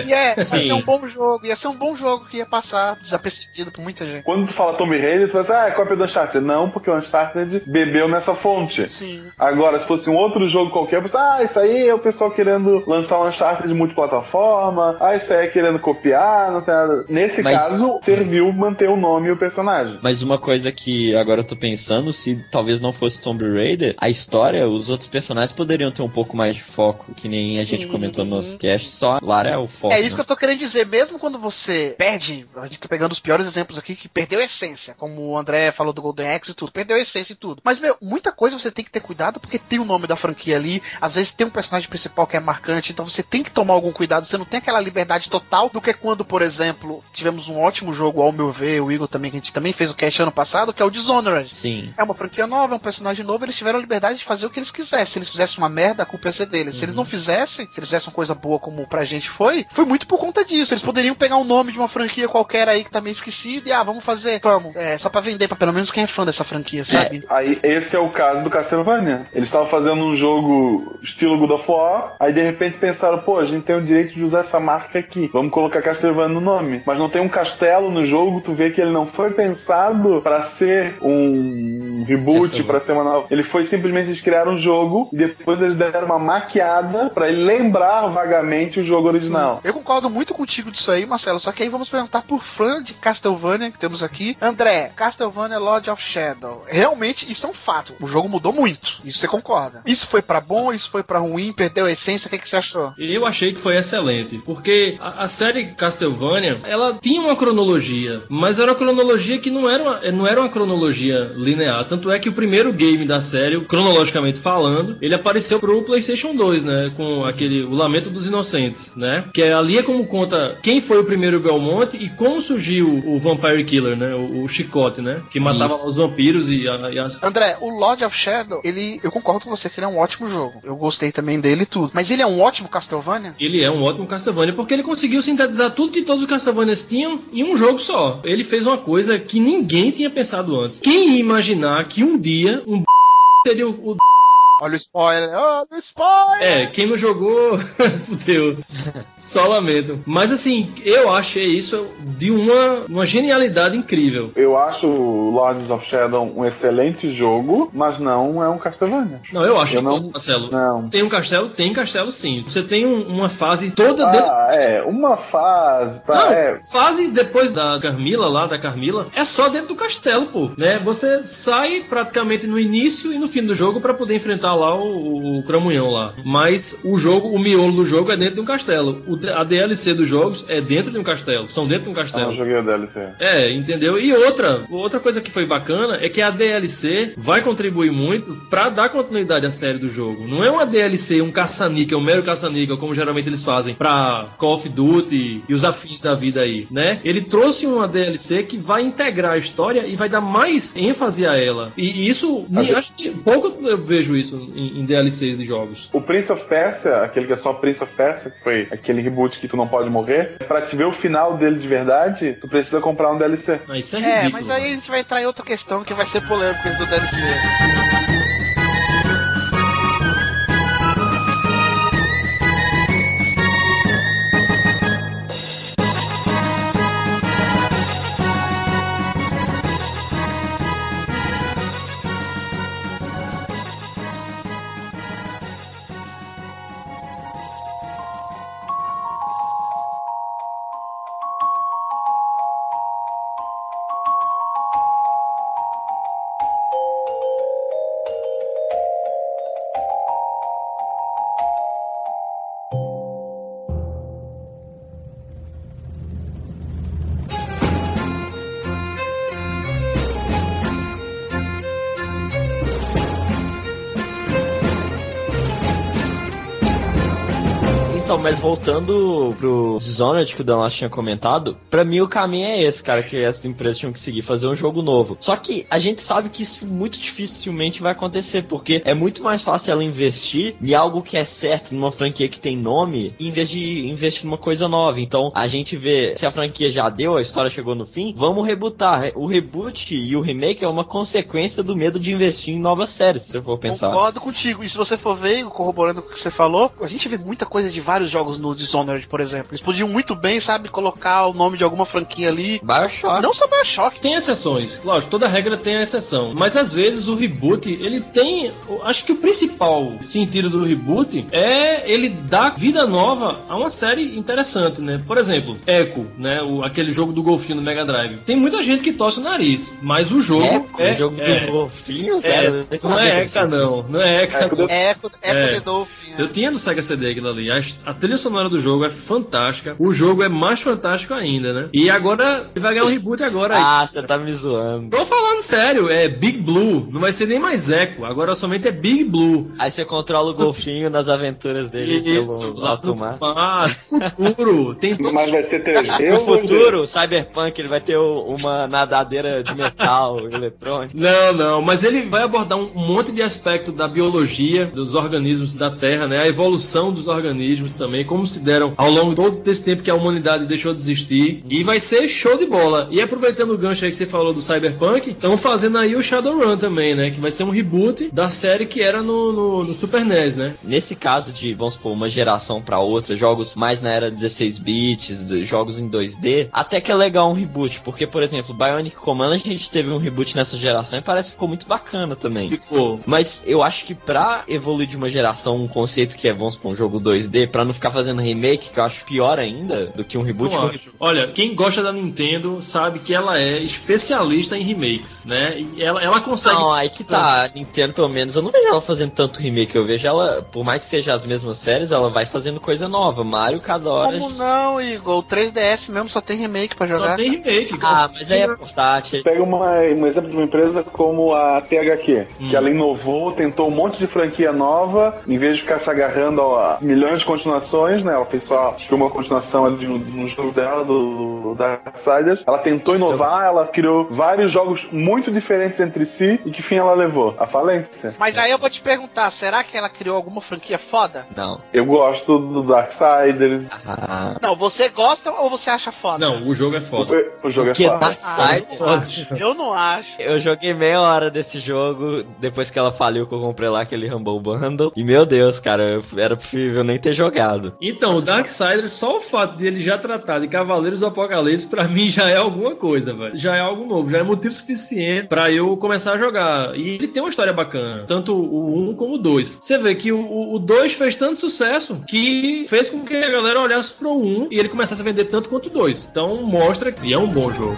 Speaker 1: E é, ia
Speaker 5: Sim.
Speaker 1: ser um bom jogo, ia ser um bom jogo que ia passar desapercebido por muita gente.
Speaker 4: Quando tu fala Tomb Raider, tu fala assim, ah, é cópia do Uncharted. Não, porque o Uncharted bebeu nessa fonte.
Speaker 1: Sim.
Speaker 4: Agora, se fosse um outro jogo qualquer, você, ah, isso aí é o pessoal querendo lançar um Uncharted multiplataforma, ah, isso aí é querendo copiar, não tem nada. Nesse
Speaker 5: Mas-
Speaker 4: caso, serviu manter o nome e o personagem.
Speaker 5: Mas uma coisa que agora eu tô pensando, se talvez não fosse Tomb Raider, a história, os outros personagens poderiam ter um pouco mais de foco, que nem a gente
Speaker 1: Sim.
Speaker 5: comentou no nosso cast, só Lara é o foco.
Speaker 1: É isso
Speaker 5: né?
Speaker 1: que eu tô querendo dizer, mesmo quando você perde, a gente tá pegando os piores exemplos aqui, que perdeu a essência, como o André falou do Golden Axe e tudo, perdeu a essência e tudo. Mas, meu, muita coisa você tem que ter cuidado, porque tem o nome da franquia ali, às vezes tem um personagem principal que é marcante, então você tem que tomar algum cuidado, você não tem aquela liberdade total do que quando, por exemplo, tivemos um ótimo jogo, ao meu ver, o Eagle também, que a gente também fez o cast ano passado, que é o Dishonored.
Speaker 5: Sim.
Speaker 1: É uma franquia nova, é um personagem novo, eles tiveram a liberdade de fazer o que eles quisessem. Se eles fizessem uma merda, a culpa ia ser deles. Se eles não fizessem, se eles fizessem uma coisa boa como pra gente foi, foi muito por conta disso. Eles poderiam pegar um nome de uma franquia qualquer aí que tá meio esquecida e, ah, vamos fazer, vamos, é, só pra vender pra pelo menos quem é fã dessa franquia, sabe?
Speaker 4: Aí, esse é o caso do Castlevania. Eles estavam fazendo um jogo estilo God of War, aí de repente pensaram, pô, a gente tem o direito de usar essa marca aqui, vamos colocar Castlevania no nome. Mas não tem um castelo no jogo, tu vê que ele não foi pensado pra ser um reboot, pra ser uma nova. Ele foi simplesmente eles criaram um jogo e depois eles deram uma maquiada pra ele lembrar vagamente o jogo original.
Speaker 1: Eu concordo muito contigo disso aí, Marcelo. Só que aí vamos perguntar por fã de Castlevania que temos aqui. André, Castlevania Lord of Shadow. Realmente, isso é um fato. O jogo mudou muito. Isso você concorda. Isso foi pra bom, isso foi pra ruim, perdeu a essência. O que, que você achou?
Speaker 2: Eu achei que foi excelente, porque a, a série Castlevania, ela tinha uma cronologia, mas era uma cronologia que não era uma, não era uma cronologia linear. Tanto é que o primeiro game da série, cronologicamente falando, ele apareceu pro PlayStation 2, né, com aquele o Lamento dos Inocentes, né? Que é, ali é como conta quem foi o primeiro Belmonte e como surgiu o Vampire Killer, né? O, o chicote, né? Que matava
Speaker 5: Isso.
Speaker 2: os vampiros e, a- e as
Speaker 1: André, o Lord of Shadow, ele. Eu concordo com você que ele é um ótimo jogo. Eu gostei também dele e tudo. Mas ele é um ótimo Castlevania?
Speaker 2: Ele é um ótimo Castlevania porque ele conseguiu sintetizar tudo que todos os Castlevanias tinham em um jogo só. Ele fez uma coisa que ninguém tinha pensado antes. Quem ia imaginar que um dia um seria o, o
Speaker 1: Olha o spoiler, olha o spoiler!
Speaker 2: é, quem não jogou, fudeu. Só lamento. Mas assim, eu achei isso de uma, uma genialidade incrível.
Speaker 4: Eu acho o Lords of Shadow um excelente jogo, mas não é um Castlevania.
Speaker 2: Não, eu acho
Speaker 4: Eu não-
Speaker 2: Marcelo.
Speaker 4: Não.
Speaker 2: Tem um castelo? Tem castelo sim. Você tem um- uma fase toda dentro
Speaker 4: Ah, é, uma fase, tá?
Speaker 2: Não,
Speaker 4: É,
Speaker 2: fase depois da Carmila, lá da Carmila, é só dentro do castelo, pô, né? Você sai praticamente no início e no fim do jogo pra poder enfrentar lá o, o Cramunhão lá. Mas o jogo, o miolo do jogo é dentro de um castelo. O a DLC dos jogos é dentro de um castelo, são dentro de um
Speaker 4: eu não
Speaker 2: castelo.
Speaker 4: joguei o DLC.
Speaker 2: É, entendeu? E outra, outra coisa que foi bacana é que a DLC vai contribuir muito pra dar continuidade à série do jogo. Não é uma DLC, um caça-níquel, um mero caça-níquel, como geralmente eles fazem pra Call of Duty e os afins da vida aí, né? Ele trouxe uma DLC que vai integrar a história e vai dar mais ênfase a ela. E isso,
Speaker 4: A
Speaker 2: acho que pouco eu vejo isso em, em DLCs de jogos.
Speaker 4: O Prince of Persia, aquele que é só Prince of Persia, que foi aquele reboot que tu não pode morrer, pra te ver o final dele de verdade, tu precisa comprar um DLC.
Speaker 2: Ah, isso é
Speaker 1: É,
Speaker 2: ridículo.
Speaker 1: mas aí a gente vai entrar em outra questão que vai ser polêmica do DLC.
Speaker 5: Mas voltando pro Dishonored que o Danos tinha comentado, pra mim o caminho é esse, cara, que essas empresas tinham que seguir, fazer um jogo novo. Só que a gente sabe que isso muito dificilmente vai acontecer, porque é muito mais fácil ela investir em algo que é certo, numa franquia que tem nome, em vez de investir numa coisa nova. Então, a gente vê, se a franquia já deu, a história chegou no fim, vamos rebootar. O reboot e o remake é uma consequência do medo de investir em novas séries, se você for pensar.
Speaker 1: Concordo contigo. E se você for ver, corroborando com o que você falou, a gente vê muita coisa de vários jogos no Dishonored, por exemplo. Eles podiam muito bem, sabe, colocar o nome de alguma franquia ali.
Speaker 5: Bioshock.
Speaker 1: Não só Bioshock.
Speaker 2: Tem exceções, lógico, toda regra tem a exceção. Mas às vezes o reboot, ele tem. Acho que o principal sentido do reboot é ele dar vida nova a uma série interessante, né? Por exemplo, Echo, né? O, aquele jogo do golfinho do Mega Drive. Tem muita gente que torce o nariz, mas o jogo
Speaker 5: Echo,
Speaker 2: é.
Speaker 5: jogo
Speaker 2: é,
Speaker 5: de golfinho,
Speaker 2: é,
Speaker 5: sério.
Speaker 2: não é Eca, não. Não é Eca.
Speaker 4: Echo
Speaker 2: não.
Speaker 4: do-
Speaker 1: É Echo, Echo
Speaker 2: É.
Speaker 1: the Dolphin.
Speaker 2: Eu tinha no Sega CD aquilo ali. A A trilha sonora do jogo é fantástica. O jogo é mais fantástico ainda, né? E agora vai ganhar um reboot agora aí.
Speaker 5: Ah, você tá me zoando.
Speaker 2: Tô falando sério, é Big Blue. Não vai ser nem mais Echo. Agora somente é Big Blue.
Speaker 5: Aí você controla o golfinho nas aventuras dele
Speaker 2: Isso,
Speaker 5: pelo alto mar.
Speaker 2: mar, futuro. Tem
Speaker 4: Mas vai ser 3D
Speaker 5: No
Speaker 4: ou 2D?
Speaker 5: futuro, Cyberpunk, ele vai ter uma nadadeira de metal eletrônico.
Speaker 2: Não, não, mas ele vai abordar um monte de aspecto da biologia dos organismos da Terra, né? A evolução dos organismos também, como se deram ao longo de todo esse tempo que a humanidade deixou de existir. E vai ser show de bola. E aproveitando o gancho aí que você falou do Cyberpunk, estão fazendo aí o Shadowrun também, né? Que vai ser um reboot da série que era no, no- no Super NES, né?
Speaker 5: Nesse caso de, vamos supor, uma geração pra outra, jogos mais na era 16 bits, jogos em 2D, até que é legal um reboot, porque, por exemplo, Bionic Commando a gente teve um reboot nessa geração e parece que ficou muito bacana também.
Speaker 2: Ficou.
Speaker 5: Mas eu acho que pra evoluir de uma geração um conceito que é, vamos supor, um jogo 2D, pra não ficar fazendo remake, que eu acho pior ainda do que um reboot.
Speaker 2: Não acho. Olha, quem gosta da Nintendo sabe que ela é especialista em remakes, né? E ela, ela consegue.
Speaker 5: Não, aí que tá. A Nintendo, pelo menos, eu não vejo ela fazendo tanto remake. Eu vejo ela, por mais que seja as mesmas séries, ela vai fazendo coisa nova. Mario, cada hora. a
Speaker 1: Como
Speaker 5: gente-
Speaker 1: não, Igor? O 3DS mesmo só tem remake pra
Speaker 2: Só
Speaker 1: jogar.
Speaker 2: tem remake.
Speaker 5: Ah, mas aí é portátil.
Speaker 4: Pega uma- um exemplo de uma empresa como a THQ,
Speaker 2: Hum.
Speaker 4: que ela inovou, tentou um monte de franquia nova, em vez de ficar se agarrando a milhões de continuações, né? Ela fez só acho que uma continuação ali no, jogo dela, do, do Darksiders. Ela tentou inovar, ela criou vários jogos muito diferentes entre si, e que fim ela levou? A falência.
Speaker 1: Mas aí eu vou te perguntar, será que ela criou alguma franquia foda?
Speaker 5: Não.
Speaker 4: Eu gosto do Darksiders.
Speaker 5: Ah.
Speaker 1: Não, você gosta ou você acha foda?
Speaker 2: Não, o jogo é foda.
Speaker 4: O, o jogo é
Speaker 5: Que
Speaker 4: foda.
Speaker 1: Ah, eu
Speaker 5: Darksiders?
Speaker 1: não acho. Eu não acho.
Speaker 5: Eu joguei meia hora desse jogo depois que ela faliu que eu comprei lá aquele Rumble Bundle. E meu Deus, cara, era preferível nem ter jogado.
Speaker 2: Então, o Darksiders, só o fato de ele já tratar de Cavaleiros do Apocalipse, pra mim já é alguma coisa, velho. Já é algo novo, já é motivo suficiente pra eu começar a jogar. E ele tem uma história bacana, tanto o 1 como o 2. Você vê que o 2 fez tanto sucesso que fez com que a galera olhasse pro 1 e ele começasse a vender tanto quanto o 2. Então mostra que é um bom jogo.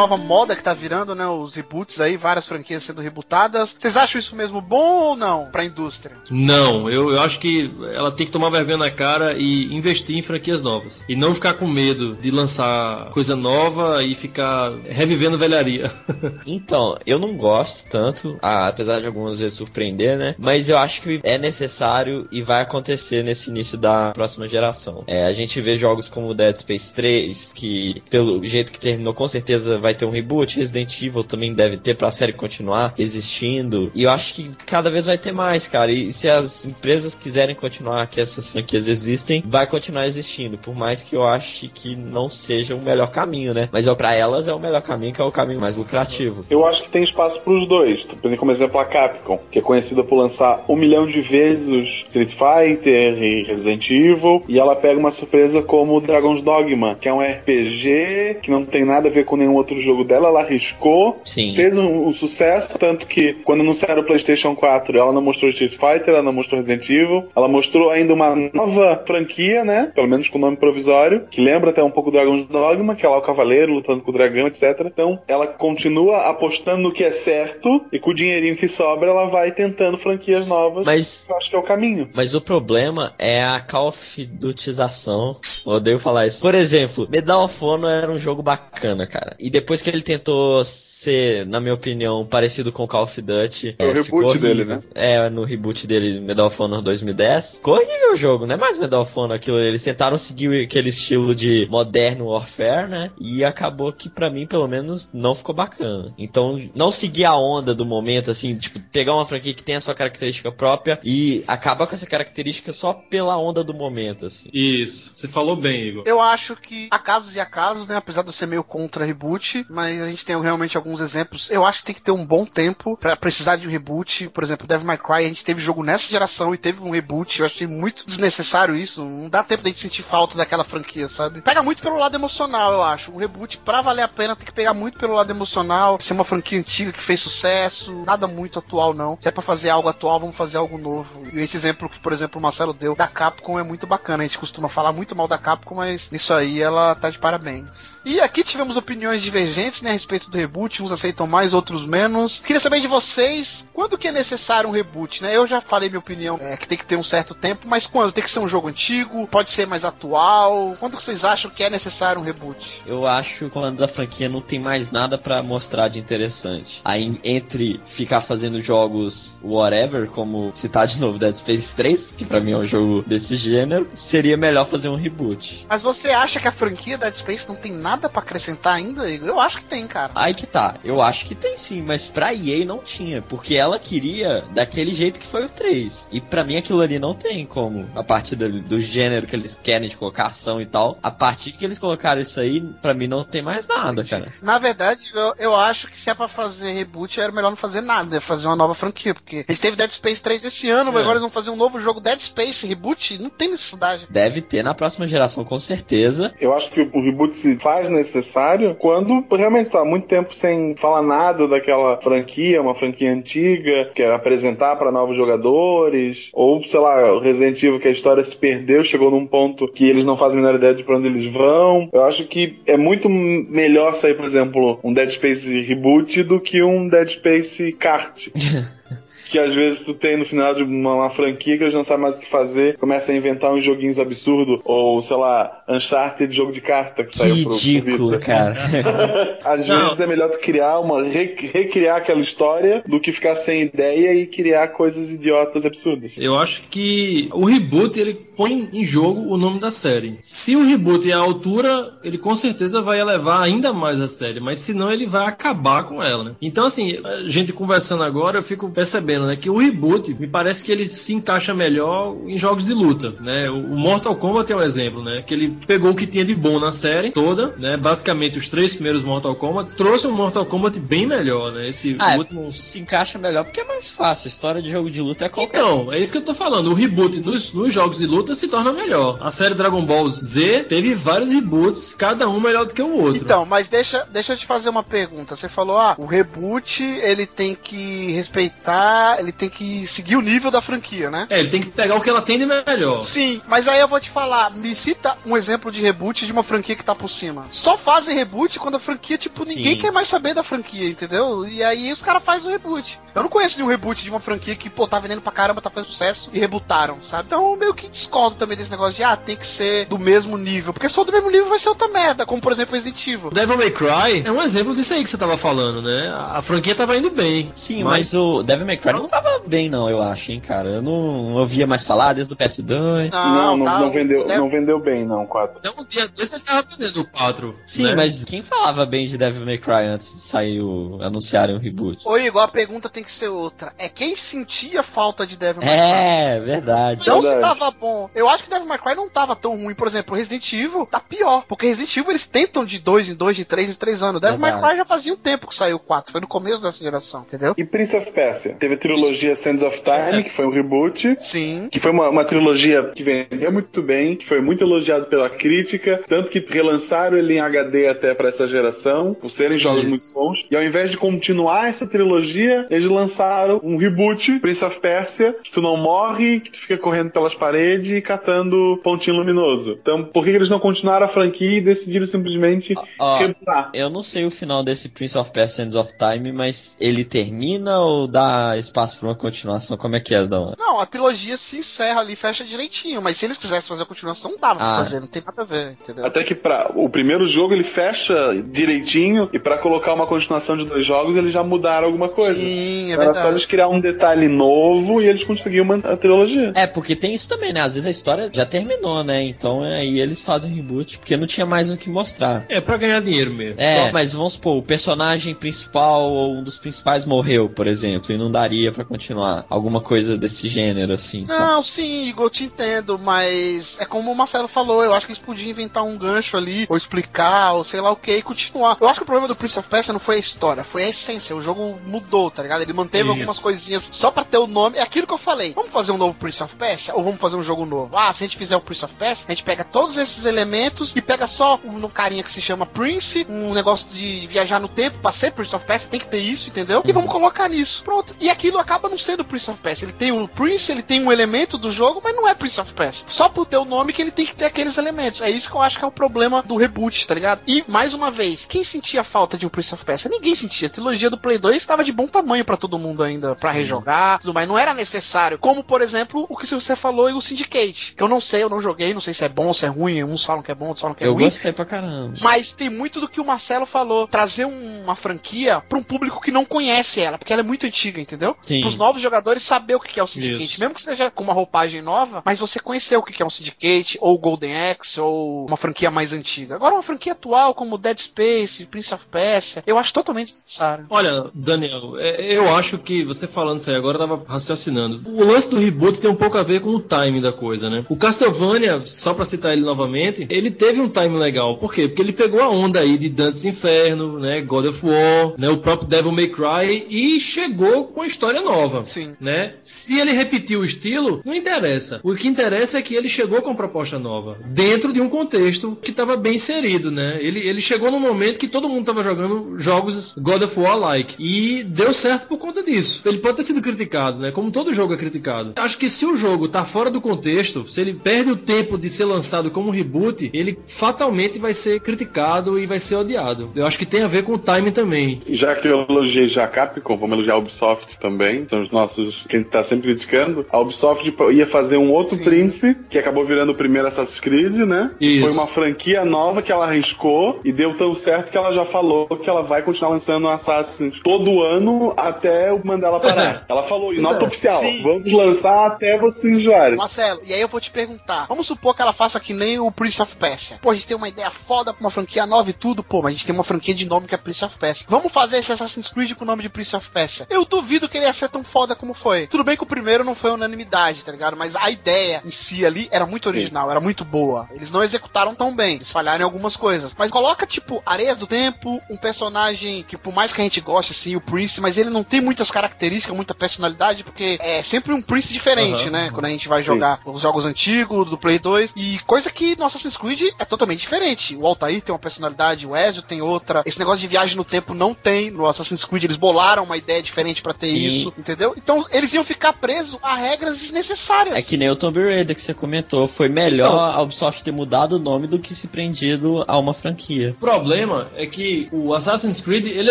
Speaker 1: Nova moda que tá virando, né? Os reboots aí, várias franquias sendo rebootadas. Vocês acham isso mesmo bom ou não pra indústria?
Speaker 2: Não, eu, eu acho que ela tem que tomar vergonha na cara e investir em franquias novas. E não ficar com medo de lançar coisa nova e ficar revivendo velharia.
Speaker 5: Então, eu não gosto tanto, apesar de algumas vezes surpreender, né? Mas eu acho que é necessário e vai acontecer nesse início da próxima geração. É, a gente vê jogos como Dead Space 3, que pelo jeito que terminou, com certeza vai ter um reboot. Resident Evil também deve ter pra série continuar existindo. E eu acho que cada vez vai ter mais, cara. E se as empresas quiserem continuar que essas franquias existem, vai continuar existindo. Por mais que eu ache que não seja o melhor caminho, né? Mas é, pra elas é o melhor caminho, que é o caminho mais lucrativo.
Speaker 4: Eu acho que tem espaço pros dois. Tô pegando como exemplo a Capcom, que é conhecida por lançar um milhão de vezes os Street Fighter e Resident Evil, e ela pega uma surpresa como Dragon's Dogma, que é um RPG que não tem nada a ver com nenhum outro jogo dela, ela arriscou,
Speaker 5: Sim.
Speaker 4: fez um, um sucesso, tanto que quando anunciaram o PlayStation 4, ela não mostrou Street Fighter, ela não mostrou Resident Evil, ela mostrou ainda uma nova franquia, né? Pelo menos com nome provisório, que lembra até um pouco Dragon's Dogma, que é lá o cavaleiro lutando com o dragão, etc. Então, ela continua apostando no que é certo e com o dinheirinho que sobra, ela vai tentando franquias novas.
Speaker 5: Mas
Speaker 4: Eu acho que é o caminho.
Speaker 5: Mas o problema é a Call of Dutização. Odeio falar isso. Por exemplo, Medal of Honor era um jogo bacana, cara. e depois que ele tentou ser, na minha opinião, parecido com Call of Duty.
Speaker 4: É o
Speaker 5: ficou
Speaker 4: reboot dele, né?
Speaker 5: É, no reboot dele, Medal of Honor 2010. Ficou horrível o jogo, não é mais Medal of Honor aquilo. Eles tentaram seguir aquele estilo de moderno warfare, né? E acabou que pra mim, pelo menos, não ficou bacana. Então, não seguir a onda do momento, assim, tipo, pegar uma franquia que tem a sua característica própria e acabar com essa característica só pela onda do momento, assim.
Speaker 2: Isso. Você falou bem, Igor.
Speaker 1: Eu acho que há casos e há casos, né? Apesar de eu ser meio contra reboot, mas a gente tem realmente alguns exemplos. Eu acho que tem que ter um bom tempo pra precisar de um reboot. Por exemplo, Devil May Cry, a gente teve jogo nessa geração e teve um reboot. Eu achei muito desnecessário isso. Não dá tempo de a gente sentir falta daquela franquia, sabe? Pega muito pelo lado emocional, eu acho. Um reboot, pra valer a pena, tem que pegar muito pelo lado emocional. Ser uma franquia antiga que fez sucesso. Nada muito atual, não. Se é pra fazer algo atual, vamos fazer algo novo. E esse exemplo que, por exemplo, o Marcelo deu da Capcom é muito bacana. A gente costuma falar muito mal da Capcom, mas nisso aí ela tá de parabéns. E aqui tivemos opiniões divergentes né, a respeito do reboot. Uns aceitam mais, outros menos. Queria saber de vocês quando que é necessário um reboot, né? Eu já falei minha opinião é, que tem que ter um certo tempo, mas quando? Tem que ser um jogo antigo? Pode ser mais atual? Quando que vocês acham que é necessário um reboot?
Speaker 5: Eu acho que quando a franquia não tem mais nada pra mostrar de interessante. Aí entre ficar fazendo jogos whatever, como citar de novo Dead Space 3, que pra mim é um jogo desse gênero, seria melhor fazer um reboot.
Speaker 1: Mas você acha que a franquia Dead Space não tem nada pra acrescentar ainda, Igor? Eu acho que tem, cara.
Speaker 5: Aí que tá, eu acho que tem sim, mas pra EA não tinha, porque ela queria daquele jeito que foi o 3. E pra mim aquilo ali não tem como, a partir do, do gênero que eles querem de colocar ação e tal, a partir que eles colocaram isso aí, pra mim não tem mais nada, cara.
Speaker 1: Na verdade, eu, eu acho que se é pra fazer reboot, era melhor não fazer nada, é fazer uma nova franquia, porque gente teve Dead Space 3 esse ano, mas
Speaker 2: É.
Speaker 1: agora eles vão fazer um novo jogo Dead Space reboot, não tem necessidade.
Speaker 5: Deve ter na próxima geração com certeza.
Speaker 4: Eu acho que o reboot se faz necessário quando realmente tá muito tempo sem falar nada daquela franquia, uma franquia antiga, quer apresentar para novos jogadores, ou sei lá, o Resident Evil que a história se perdeu, chegou num ponto que eles não fazem a menor ideia de pra onde eles vão. Eu acho que é muito melhor sair, por exemplo, um Dead Space reboot do que um Dead Space kart. que às vezes tu tem no final de uma, uma franquia que eles não sabem mais o que fazer, começa a inventar uns joguinhos absurdos, ou sei lá, Uncharted jogo de carta que
Speaker 5: Que
Speaker 4: saiu pro, pro
Speaker 5: ridículo, cara.
Speaker 4: Às
Speaker 2: Não.
Speaker 4: vezes é melhor tu criar uma. re- recriar aquela história do que ficar sem ideia e criar coisas idiotas absurdas.
Speaker 2: Eu acho que o reboot ele põe em jogo o nome da série. Se o reboot é a altura, ele com certeza vai elevar ainda mais a série, mas senão ele vai acabar com ela, né? Então assim, a gente conversando agora, eu fico percebendo, né, que o reboot me parece que ele se encaixa melhor em jogos de luta, né? O Mortal Kombat é um exemplo, né, que ele pegou o que tinha de bom na série toda, né? Basicamente os três primeiros Mortal Kombat, trouxe um Mortal Kombat bem melhor, né? Esse
Speaker 5: Ah, é,
Speaker 2: último
Speaker 5: se encaixa melhor porque é mais fácil. História de jogo de luta é qualquer
Speaker 2: então, é isso que eu tô falando. O reboot nos, nos jogos de luta se torna melhor. A série Dragon Ball Z teve vários reboots, cada um melhor do que o outro.
Speaker 1: Então, mas deixa, deixa eu te fazer uma pergunta. Você falou, ah, o reboot ele tem que respeitar, ele tem que seguir o nível da franquia, né?
Speaker 2: É, ele tem que pegar o que ela tem de melhor.
Speaker 1: Sim, mas aí eu vou te falar, me cita um exemplo de reboot de uma franquia que tá por cima. Só fazem reboot quando a franquia, tipo, ninguém
Speaker 5: Sim.
Speaker 1: quer mais saber da franquia, entendeu? E aí os caras fazem o reboot. Eu não conheço nenhum reboot de uma franquia que, pô, tá vendendo pra caramba, tá fazendo sucesso e rebootaram, sabe? Então eu meio que discordo também desse negócio de, ah, tem que ser do mesmo nível. Porque se for do mesmo nível vai ser outra merda, como por exemplo Resident Evil.
Speaker 2: Devil May Cry é um exemplo disso aí que você tava falando, né? A a franquia tava indo bem.
Speaker 5: Sim, mas, o Devil May Cry não tava bem, não, eu acho, hein, cara. Eu não, não ouvia mais falar desde o PS2.
Speaker 4: Não, não,
Speaker 1: tá,
Speaker 4: não
Speaker 1: o-
Speaker 4: vendeu,
Speaker 1: o Devil-
Speaker 4: não vendeu bem, não, 4.
Speaker 2: Então, um dia desse ele tava vendendo o 4.
Speaker 5: Sim,
Speaker 2: né?
Speaker 5: mas quem falava bem de Devil May Cry antes de sair o, anunciarem o reboot?
Speaker 1: Ô Igor, a pergunta tem que ser outra. É quem sentia falta de Devil May Cry?
Speaker 5: É, verdade.
Speaker 1: Não se
Speaker 4: Verdade.
Speaker 1: tava bom. Eu acho que Devil May Cry não tava tão ruim. Por exemplo, Resident Evil tá pior. Porque Resident Evil eles tentam de dois em dois, de três em três anos. Devil May. Cry já fazia um tempo que saiu o 4. Foi no começo dessa geração, entendeu?
Speaker 4: E Prince of Persia? Teve trilogia Sands of Time, que foi um reboot.
Speaker 1: Sim.
Speaker 4: Que foi uma, uma trilogia que vendeu muito bem, que foi muito elogiado pela crítica, tanto que relançaram ele em HD até pra essa geração, por serem jogos
Speaker 2: Isso.
Speaker 4: muito bons. E ao invés de continuar essa trilogia, eles lançaram um reboot, Prince of Persia, que tu não morre, que tu fica correndo pelas paredes e catando pontinho luminoso. Então, por que eles não continuaram a franquia e decidiram simplesmente
Speaker 5: Ó,
Speaker 4: rebootar?
Speaker 5: eu não sei o final desse Prince of Persia Sands of Time, mas ele termina ou dá espaço pra uma continuação. Como é que é, Dão?
Speaker 1: Não, a trilogia se encerra ali, fecha direitinho, mas se eles quisessem fazer a continuação, não dava pra
Speaker 5: Ah.
Speaker 1: fazer, não tem nada a ver, entendeu?
Speaker 4: Até que para o primeiro jogo ele fecha direitinho e pra colocar uma continuação de dois jogos eles já mudaram alguma coisa.
Speaker 1: Sim, é
Speaker 4: Era só
Speaker 1: verdade.
Speaker 4: eles criar um detalhe novo e eles conseguiam manter a trilogia.
Speaker 5: É, porque tem isso também, né? Às vezes a história já terminou, né? Então aí eles fazem reboot, porque não tinha mais o que mostrar.
Speaker 2: É pra ganhar dinheiro mesmo.
Speaker 5: É,
Speaker 2: Só-
Speaker 5: mas vamos supor, o personagem principal ou um dos principais morreu, por exemplo, e não daria pra continuar. Alguma coisa desse gênero, assim. sabe?
Speaker 1: Não, sim, Igor, eu te entendo, mas é como o Marcelo falou, eu acho que eles podiam inventar um gancho ali, ou explicar, ou sei lá o que, e continuar. Eu acho que o problema do Prince of Persia não foi a história, foi a essência. O jogo mudou, tá ligado? Ele manteve
Speaker 2: Isso.
Speaker 1: algumas coisinhas só pra ter o nome. É aquilo que eu falei. Vamos fazer um novo Prince of Persia? Ou vamos fazer um jogo novo? Ah, se a gente fizer o Prince of Persia, a gente pega todos esses elementos e pega só um carinha que se chama Prince, um negócio de viajar no tempo, pra ser Prince of Persia, tem que ter isso, entendeu? E vamos colocar nisso. Pronto. E aquilo acaba não sendo Prince of Persia. Ele tem o Prince, ele tem um elemento do jogo, mas não é Prince of Persia. Só por ter o nome que ele tem que ter aqueles elementos. É isso que eu acho que é o problema do reboot, tá ligado? E, mais uma vez, quem sentia falta de um Prince of Persia? Ninguém sentia. A trilogia do Play 2 estava de bom tamanho pra todo mundo ainda, pra rejogar, tudo mais. Não era necessário. Como, por exemplo, o que você falou e o Syndicate. Que eu não sei, eu não joguei, não sei se é bom, se é ruim. Uns falam que é bom, outros falam que é
Speaker 5: Eu
Speaker 1: ruim.
Speaker 5: gostei pra caramba.
Speaker 1: Mas tem muito do que o Marcelo falou. Trazer um- uma franquia pra um público que não conhece ela, porque ela é muito antiga, entendeu?
Speaker 5: Sim.
Speaker 1: Os novos jogadores saber o que é o Syndicate.
Speaker 2: Isso.
Speaker 1: Mesmo que seja com uma roupagem nova, mas você conhecer o que é um Syndicate, ou Golden Axe, ou uma franquia mais antiga. Agora, uma franquia atual, como Dead Space, Prince of Persia, eu acho totalmente necessário.
Speaker 2: Olha, Daniel, é- eu acho que você falando isso aí agora eu tava raciocinando. O lance do reboot tem um pouco a ver com o timing da coisa, né? O Castlevania, só pra citar ele novamente, ele teve um timing legal. Por quê? Porque ele pegou a onda aí de Dante's Inferno, né? God of War, né? O próprio Devil May Cry e chegou com a história nova.
Speaker 1: Sim.
Speaker 2: Né? Se ele repetiu o estilo, não interessa. O que interessa é que ele chegou com proposta nova, dentro de um contexto que estava bem inserido, né? Ele, ele chegou num momento que todo mundo estava jogando jogos God of War like e deu certo por conta disso. Ele pode ter sido criticado, né? Como todo jogo é criticado. Acho que se o jogo tá fora do contexto, se ele perde o tempo de ser lançado como reboot, ele fatalmente vai ser criticado e vai ser odiado. Eu acho que tem a ver com o timing também.
Speaker 4: Já que eu elogiei já a Capcom, vamos elogiar a Ubisoft também. São os nossos. Quem tá sempre criticando. A Ubisoft ia fazer um outro
Speaker 1: Sim.
Speaker 4: Prince, que acabou virando o primeiro Assassin's Creed, né?
Speaker 2: Isso.
Speaker 4: Foi uma franquia nova que ela arriscou e deu tão certo que ela já falou que ela vai continuar lançando Assassin's todo ano até o Mandela parar. ela falou, em nota
Speaker 2: é.
Speaker 4: oficial,
Speaker 1: Sim.
Speaker 4: vamos lançar até vocês enjoarem.
Speaker 1: Marcelo, e aí eu vou te perguntar. Vamos supor que ela faça que nem o Prince of Persia. Pô, a gente tem uma ideia foda pra uma franquia nova e tudo, pô, mas a gente tem uma franquia de nome que é Prince of Persia. Vamos fazer esse Assassin's Creed com o nome de Prince of Persia. Eu duvido que ele ia ser tão foda como foi. Tudo bem que o primeiro não foi unanimidade, tá ligado? Mas a ideia em si ali era muito original, era muito boa. Eles não executaram tão bem, eles falharam em algumas coisas. Mas coloca, tipo, Areias do Tempo, um personagem que, por mais que a gente goste, assim, o Prince, mas ele não tem muitas características, muita personalidade, porque é sempre um Prince diferente,
Speaker 2: Aham,
Speaker 1: né? Quando a gente vai
Speaker 4: Sim.
Speaker 1: jogar os jogos antigos, do Play 2, e coisa que no Assassin's Creed é totalmente diferente. O Altair tem uma personalidade, o Ezio tem outra. Esse negócio de viagem no tempo não tem no Assassin's Creed, eles bolaram uma ideia diferente pra ter
Speaker 5: Sim.
Speaker 1: Isso, entendeu? Então eles iam ficar presos a regras desnecessárias.
Speaker 5: É que nem o Tomb Raider que você comentou. Foi melhor
Speaker 2: Então.
Speaker 5: a Ubisoft ter mudado o nome do que se prendido a uma franquia.
Speaker 2: O problema é que o Assassin's Creed ele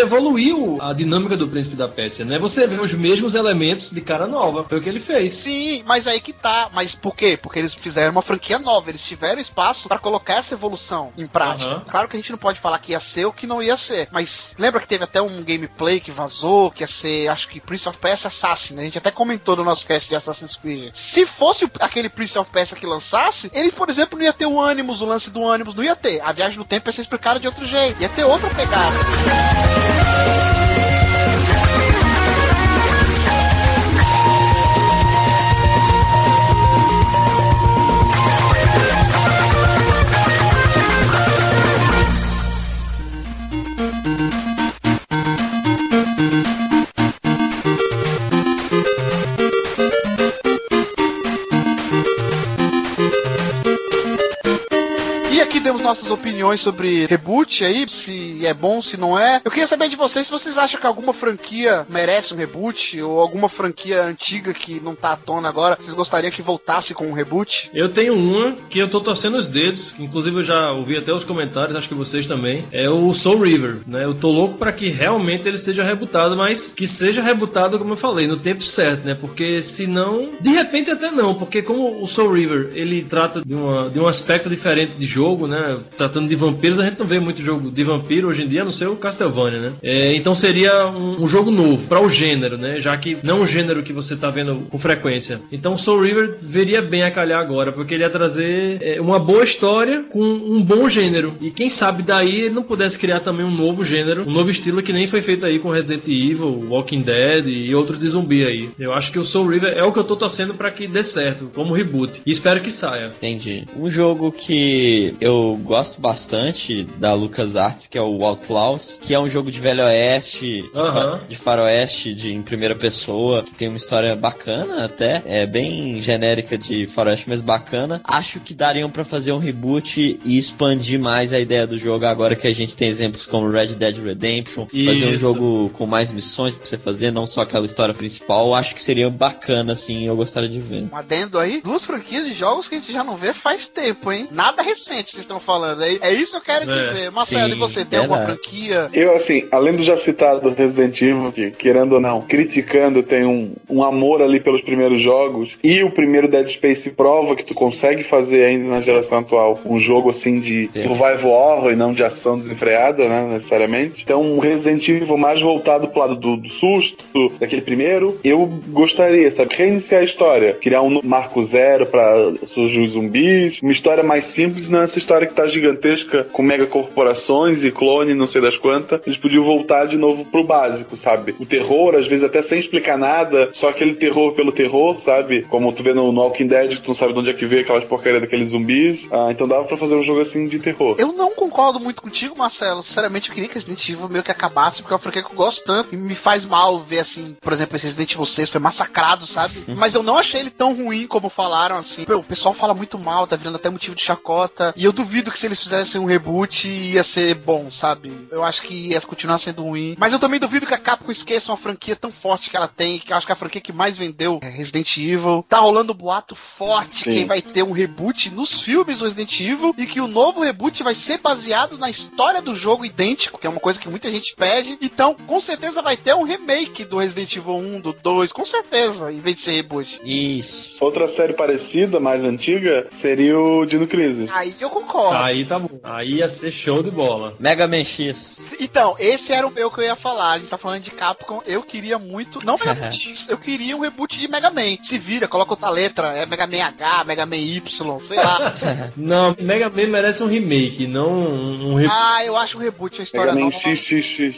Speaker 2: evoluiu a dinâmica do Príncipe da Pérsia, né? Você vê os mesmos elementos de cara nova. Foi o que ele fez.
Speaker 1: Sim, mas aí que tá. Mas por quê? Porque eles fizeram uma franquia nova, eles tiveram espaço pra colocar essa evolução em prática.
Speaker 2: Aham.
Speaker 1: Claro que a gente não pode falar que ia ser ou que não ia ser, mas lembra que teve até um gameplay que vazou, que ia ser, acho que Prince of Persia Assassin, né? A gente até comentou no nosso cast de Assassin's Creed. Se fosse aquele Prince of Persia que lançasse, ele, por exemplo, não ia ter o Animus, o lance do Animus, não ia ter. A viagem no tempo ia ser explicada de outro jeito, ia ter outra pegada. Opiniões sobre reboot aí, se é bom, se não é. Eu queria saber de vocês se vocês acham que alguma franquia merece um reboot, ou alguma franquia antiga que não tá à tona agora, vocês gostariam que voltasse com um reboot?
Speaker 2: Eu tenho uma que eu tô torcendo os dedos, inclusive eu já ouvi até os comentários, acho que vocês também. É o Soul River, né? Eu tô louco para que realmente ele seja rebutado, mas que seja rebutado, como eu falei, no tempo certo, né? Porque senão, de repente até não, porque como o Soul River ele trata de, uma, de um aspecto diferente de jogo, né? Tratando de vampiros, a gente não vê muito jogo de vampiro hoje em dia, a não ser o Castlevania, né? É, então seria um, um jogo novo para o gênero, né? Já que não o gênero que você tá vendo com frequência. Então Soul River veria bem a calhar agora, porque ele ia trazer é, uma boa história com um bom gênero. E quem sabe daí ele não pudesse criar também um novo gênero, um novo estilo que nem foi feito aí com Resident Evil, Walking Dead e outros de zumbi aí. Eu acho que o Soul River é o que eu tô torcendo para que dê certo, como reboot. E espero que saia.
Speaker 5: Entendi. Um jogo que eu gosto bastante da LucasArts, que é o Outlaws, que é um jogo de velho oeste, de faroeste, de em primeira pessoa, que tem uma história bacana até, é bem genérica de faroeste, mas bacana. Acho que dariam pra fazer um reboot e expandir mais a ideia do jogo agora que a gente tem exemplos como Red Dead Redemption, fazer um
Speaker 2: Isso.
Speaker 5: jogo com mais missões pra você fazer, não só aquela história principal. Acho que seria bacana assim, eu gostaria de ver.
Speaker 1: Um adendo aí, duas franquias de jogos que a gente já não vê faz tempo, hein? Nada recente vocês estão falando. É, é isso que eu quero
Speaker 2: É,
Speaker 1: dizer. Marcelo,
Speaker 5: sim,
Speaker 1: e você tem alguma
Speaker 5: verdade.
Speaker 1: franquia?
Speaker 4: Eu, assim, além do já citado Resident Evil, que, querendo ou não, criticando, tem um, um amor ali pelos primeiros jogos, e o primeiro Dead Space prova que tu consegue fazer ainda na geração atual um jogo assim de
Speaker 5: Sim.
Speaker 4: survival horror e não de ação desenfreada, né, necessariamente. Então, um Resident Evil mais voltado pro lado do, do susto, daquele primeiro, eu gostaria, sabe, reiniciar a história, criar um marco zero pra surgir os zumbis, uma história mais simples, não essa história que tá gigantesca com mega corporações e não sei das quantas. Eles podiam voltar de novo pro básico, sabe? O terror, às vezes até sem explicar nada, só aquele terror pelo terror, sabe? Como tu vê no, no Walking Dead, que tu não sabe de onde é que veio aquelas porcarias daqueles zumbis. Ah, então dava pra fazer um jogo assim de terror.
Speaker 1: Eu não concordo muito contigo, Marcelo. Sinceramente, eu queria que Resident Evil meio que acabasse, porque é uma franquia que eu gosto tanto. E me faz mal ver, assim, por exemplo, esse Resident Evil 6 foi massacrado, sabe? Mas eu não achei ele tão ruim como falaram, assim. Pô, o pessoal fala muito mal, tá virando até motivo de chacota. E eu duvido que se eles fizessem um reboot, ia ser bom, sabe? Eu acho que ia continuar sendo ruim. Mas eu também duvido que a Capcom esqueça uma franquia tão forte que ela tem, que eu acho que a franquia que mais vendeu é Resident Evil. Tá rolando boato forte
Speaker 4: Sim.
Speaker 1: que vai ter um reboot nos filmes do Resident Evil e que o novo reboot vai ser baseado na história do jogo idêntico, que é uma coisa que muita gente pede. Então, com certeza vai ter um remake do Resident Evil 1, do 2, com certeza, em vez de ser reboot.
Speaker 5: Isso.
Speaker 4: Outra série parecida, mais antiga, seria o Dino Crisis.
Speaker 1: Aí eu concordo.
Speaker 2: Aí tá bom. Aí ia ser show de bola.
Speaker 5: Mega Man X.
Speaker 1: Então, esse era o meu que eu ia falar. A gente tá falando de Capcom. Eu queria muito. Não Mega Man X, eu queria um reboot de Mega Man. Se vira, coloca outra letra. É Mega Man H, Mega Man Y, sei lá.
Speaker 2: Não, Mega Man merece um remake, não um, um reboot.
Speaker 1: ah, eu acho um reboot a história
Speaker 4: Mega Man
Speaker 1: nova.
Speaker 4: XXX.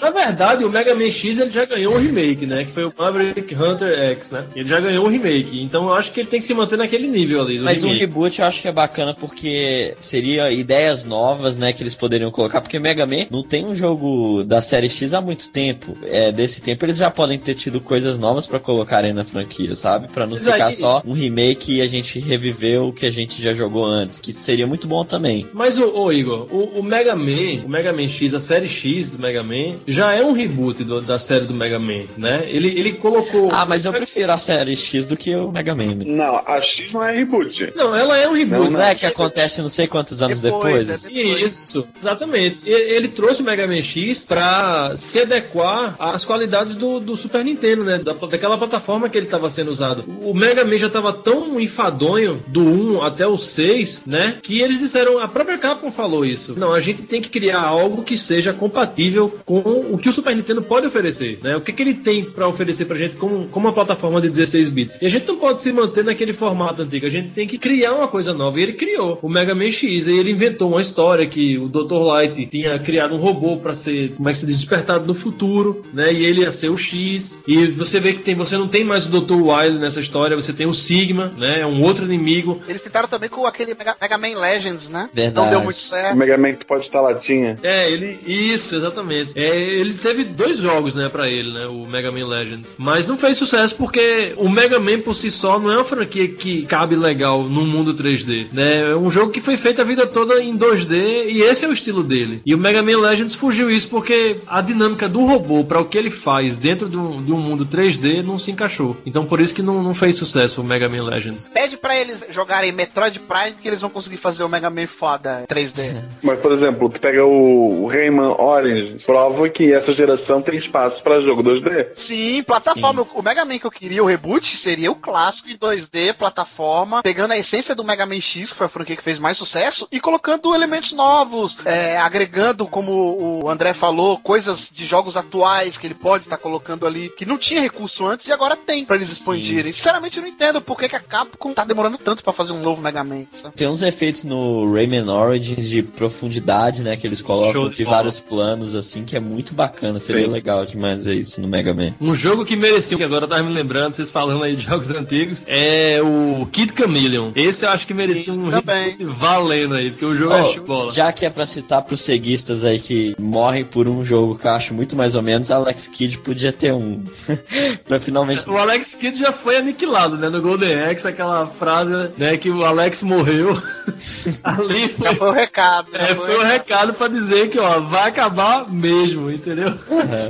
Speaker 2: Na verdade, o Mega Man X ele já ganhou um remake, né? Que foi o Maverick Hunter X, né? Ele já ganhou um remake. Então eu acho que ele tem que se manter naquele nível ali. Do
Speaker 5: Mas um
Speaker 2: remake.
Speaker 5: reboot eu acho que é bacana porque seria ideias novas, né, que eles poderiam colocar. Porque Mega Man não tem um jogo da série X há muito tempo. É, desse tempo eles já podem ter tido coisas novas pra colocarem na franquia, sabe? Pra não
Speaker 2: Mas
Speaker 5: ficar só um remake e a gente reviveu o que a gente já jogou antes, que seria muito bom também.
Speaker 2: Mas, ô, ô, Igor, o, o Mega Man, o Mega Man X, a série X do Mega Man, já é um reboot do- da série do Mega Man, né? Ele, ele colocou.
Speaker 5: Ah, mas eu prefiro a série X do que o Mega Man.
Speaker 4: Não, a X não é reboot.
Speaker 2: Não, ela é um reboot.
Speaker 5: Não é que acontece não sei quantos anos
Speaker 1: Depois,
Speaker 5: depois.
Speaker 1: é depois.
Speaker 2: Isso, exatamente. Ele trouxe o Mega Man X pra se adequar às qualidades do, do Super Nintendo, né? Da, daquela plataforma que ele estava sendo usado. O Mega Man já estava tão enfadonho do 1 até o 6, né? Que eles disseram, a própria Capcom falou isso. Não, a gente tem que criar algo que seja compatível com o que o Super Nintendo pode oferecer, né? O que, que ele tem pra oferecer pra gente como, como uma plataforma de 16 bits. E a gente não pode se manter naquele formato antigo, a gente tem que criar uma coisa nova. E ele criou o Mega Man X, e ele inventou uma história que o Dr. Light tinha criado um robô pra ser, como é que se diz, despertado no futuro, né? E ele ia ser o X. E você vê que tem, você não tem mais o Dr. Wily nessa história, você tem o Sigma, né? É um outro inimigo.
Speaker 1: Eles tentaram também com aquele Mega, Mega Man Legends, né?
Speaker 5: Verdade.
Speaker 1: Não deu muito
Speaker 4: O
Speaker 1: certo.
Speaker 4: Mega Man que pode estar latinha.
Speaker 2: É, ele. Isso, exatamente. É, ele teve dois jogos, né, pra ele, né? O Mega Man Legends. Mas não fez sucesso porque o Mega Man por si só não é uma franquia que cabe legal no mundo 3D, né? É um jogo que foi feito a vida toda em 2D e esse é o estilo dele. E o Mega Man Legends fugiu isso porque a dinâmica do robô para o que ele faz dentro de um, de um mundo 3D não se encaixou. Então por isso que não, não fez sucesso o Mega Man Legends.
Speaker 1: Pede pra eles jogarem Metroid Prime que eles vão conseguir fazer o Mega Man foda 3D.
Speaker 4: Mas, por exemplo, tu pega o, o Rayman Orange, prova que essa geração tem espaço pra jogo 2D.
Speaker 1: Sim, plataforma. O Mega Man que eu queria, o reboot, seria o clássico em 2D, plataforma, pegando a essência do Mega Man X, que foi a franquia que fez mais sucesso, e colocando elementos novos, é, agregando, como o André falou, coisas de jogos atuais que ele pode estar colocando ali, que não tinha recurso antes e agora tem pra eles expandirem. Sinceramente, eu não entendo por que, que a Capcom tá demorando tanto pra fazer um novo Mega Man. Sabe?
Speaker 5: Tem uns efeitos no Rayman Origins de profundidade, né? Que eles colocam
Speaker 2: Show
Speaker 5: de,
Speaker 2: de
Speaker 5: vários planos, assim, que é muito bacana. Seria
Speaker 4: Sim.
Speaker 5: legal demais ver isso no Mega Man.
Speaker 2: Um jogo que merecia, que agora eu tava me lembrando, vocês falando aí de jogos antigos, é o Kid Chameleon. Esse eu acho que merecia um
Speaker 1: também.
Speaker 2: reboot valendo aí, porque o jogo é
Speaker 5: Ó,
Speaker 2: show de bola.
Speaker 5: já que é pra citar pros ceguistas aí que morrem por um jogo que eu acho muito mais ou menos, Alex Kidd podia ter um. pra finalmente.
Speaker 2: O Alex Kidd já foi aniquilado, né? No Golden Axe, aquela frase, né, que o Alex morreu. Ali foi,
Speaker 1: Já foi o recado. já
Speaker 2: é, foi o recado pra dizer que, ó, vai acabar mesmo, entendeu?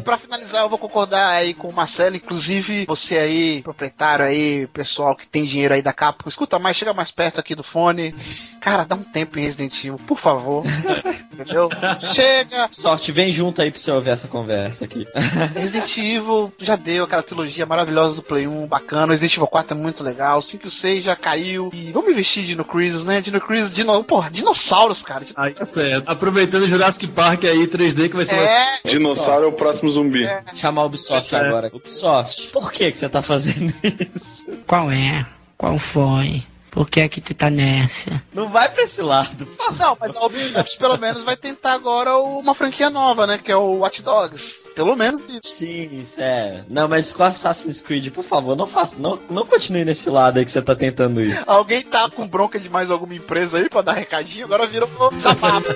Speaker 1: Pra finalizar, eu vou concordar aí com o Marcelo, inclusive você aí, proprietário aí, pessoal que tem dinheiro aí da Capcom, escuta mais, chega mais perto aqui do fone. Cara, dá um tempo em Resident Evil, por favor. Entendeu? Chega!
Speaker 5: Sorte, vem junto aí pra você ouvir essa conversa aqui.
Speaker 1: Resident Evil já deu aquela trilogia maravilhosa do Play 1, bacana. O Resident Evil 4 é muito legal. O 5 e o 6 já caiu. E vamos investir em Dino Crisis, né? Dino Crisis, dino... porra, dinossauros, cara.
Speaker 2: Aí tá certo. Aproveitando o Jurassic Park aí, 3D, que vai ser mais
Speaker 1: É,
Speaker 4: Dinossauro é o próximo zumbi.
Speaker 5: Chamar a Ubisoft
Speaker 2: É.
Speaker 5: agora. Ubisoft, por que, que você tá fazendo isso?
Speaker 7: Qual é? Qual foi? Por que é que tu tá nessa?
Speaker 5: Não vai pra esse lado.
Speaker 1: Não, mas a Ubisoft pelo menos vai tentar agora uma franquia nova, né? Que é o Watch Dogs. Pelo menos isso.
Speaker 5: Sim, isso é. Não, mas com Assassin's Creed, por favor, não faça. Não, não continue nesse lado aí que você tá tentando ir.
Speaker 1: Alguém tá com bronca de mais alguma empresa aí pra dar recadinho? Agora virou pro sapato.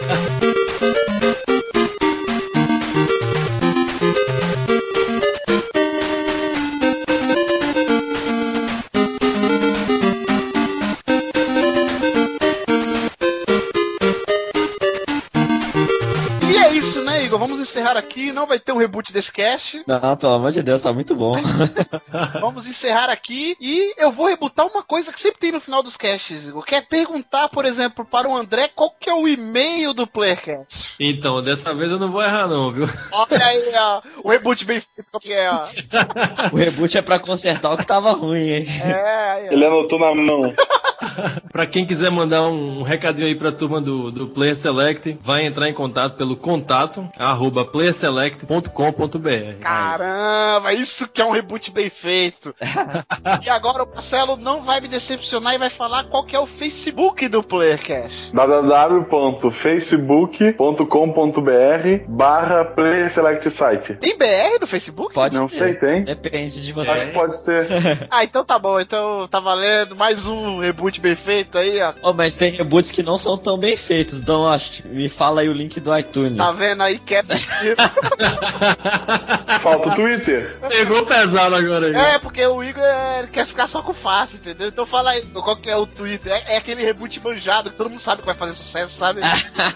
Speaker 1: Encerrar aqui. Não vai ter um reboot desse cast.
Speaker 5: Não, pelo amor de Deus, tá muito bom.
Speaker 1: Vamos encerrar aqui e eu vou rebutar uma coisa que sempre tem no final dos casts, Igor. Que é perguntar, por exemplo, para o André qual que é o e-mail do Playercast.
Speaker 2: Então, dessa vez eu não vou errar não, viu?
Speaker 1: Olha aí, ó, o reboot bem feito, qual que é, ó.
Speaker 5: o reboot é pra consertar o que tava ruim, hein?
Speaker 1: É, aí, ó.
Speaker 4: Ele anotou na mão.
Speaker 2: Pra quem quiser mandar um, recadinho aí pra turma do, do Player Select, vai entrar em contato pelo contato arroba playerselect.com.br.
Speaker 1: Caramba, isso que é um reboot bem feito. e agora o Marcelo não vai me decepcionar e vai falar qual que é o Facebook do Playercast.
Speaker 4: www.facebook.com.br barra Player Select Site.
Speaker 1: Tem BR no Facebook?
Speaker 5: Pode
Speaker 4: Não
Speaker 5: ter.
Speaker 4: sei, tem?
Speaker 5: Depende de
Speaker 4: Acho que
Speaker 5: você.
Speaker 4: pode ter.
Speaker 1: Ah, então tá bom. Então tá valendo. Mais um reboot bem feito aí, ó.
Speaker 5: Oh, mas tem reboots que não são tão bem feitos. Então, acho, me fala aí o link do iTunes.
Speaker 1: Tá vendo aí? Quer
Speaker 4: Falta o Twitter.
Speaker 2: Pegou pesado agora aí.
Speaker 1: É, porque o Igor é, ele quer ficar só com fácil, entendeu? Então fala aí, qual que é o Twitter? É, é aquele reboot manjado que todo mundo sabe que vai fazer sucesso, sabe?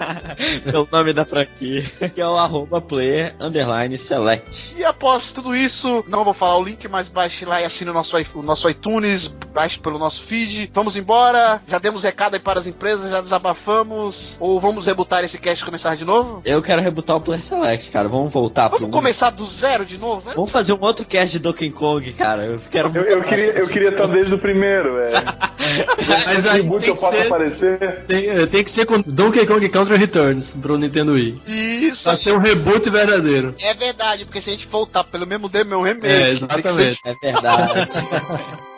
Speaker 5: Pelo nome da franquia. Que é o arroba player underline select.
Speaker 1: E após tudo isso, não vou falar o link, mas baixe lá e assine o nosso, o nosso iTunes, baixe pelo nosso feed. Vamos embora. Já demos recado aí para as empresas, já desabafamos. Ou vamos rebutar esse cast e começar de novo?
Speaker 5: Eu quero rebutar o player select, cara. Vamos voltar pro.
Speaker 1: Vamos começar do zero de novo, né?
Speaker 5: Vamos fazer um outro cast de Donkey Kong, cara. Eu quero
Speaker 4: Eu, eu queria eu queria estar desde o primeiro. É.
Speaker 2: Mas aí
Speaker 4: Reboot
Speaker 2: tem
Speaker 4: eu
Speaker 2: que,
Speaker 4: posso
Speaker 2: ser,
Speaker 4: aparecer.
Speaker 2: tem, tem que ser com Donkey Kong Country Returns pro Nintendo Wii.
Speaker 1: Isso,
Speaker 2: Pra ser um reboot verdadeiro.
Speaker 1: é verdade, porque se a gente voltar pelo mesmo demo, é um remake.
Speaker 2: É,
Speaker 1: Tem que ser
Speaker 2: exatamente.
Speaker 5: É verdade.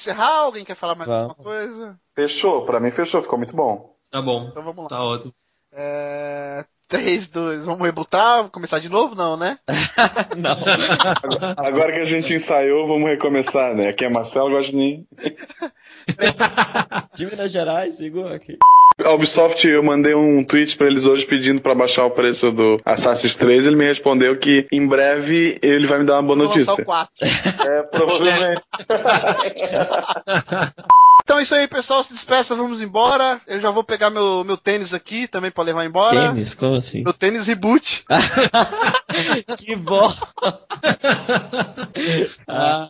Speaker 1: encerrar? Alguém quer falar mais
Speaker 5: Vamos.
Speaker 1: alguma coisa?
Speaker 4: Fechou, pra mim fechou, ficou muito bom.
Speaker 2: Tá bom.
Speaker 1: Então vamos lá.
Speaker 2: Tá ótimo.
Speaker 1: É... 3, 2, vamos rebutar? Começar de novo? Não, né?
Speaker 5: Não.
Speaker 4: Agora que a gente ensaiou, vamos recomeçar, né? Aqui é Marcelo Guaxinim.
Speaker 5: De Minas Gerais, igual aqui.
Speaker 4: A Ubisoft, eu mandei um tweet pra eles hoje pedindo pra baixar o preço do Assassin's 3. Ele me respondeu que em breve ele vai me dar uma boa notícia.
Speaker 1: o 4.
Speaker 4: É, provavelmente.
Speaker 1: Então é isso aí, pessoal. Se despeça, vamos embora. Eu já vou pegar meu, meu tênis aqui também pra levar embora.
Speaker 5: Tênis? Como assim?
Speaker 1: Meu tênis reboot.
Speaker 5: que bom! ah.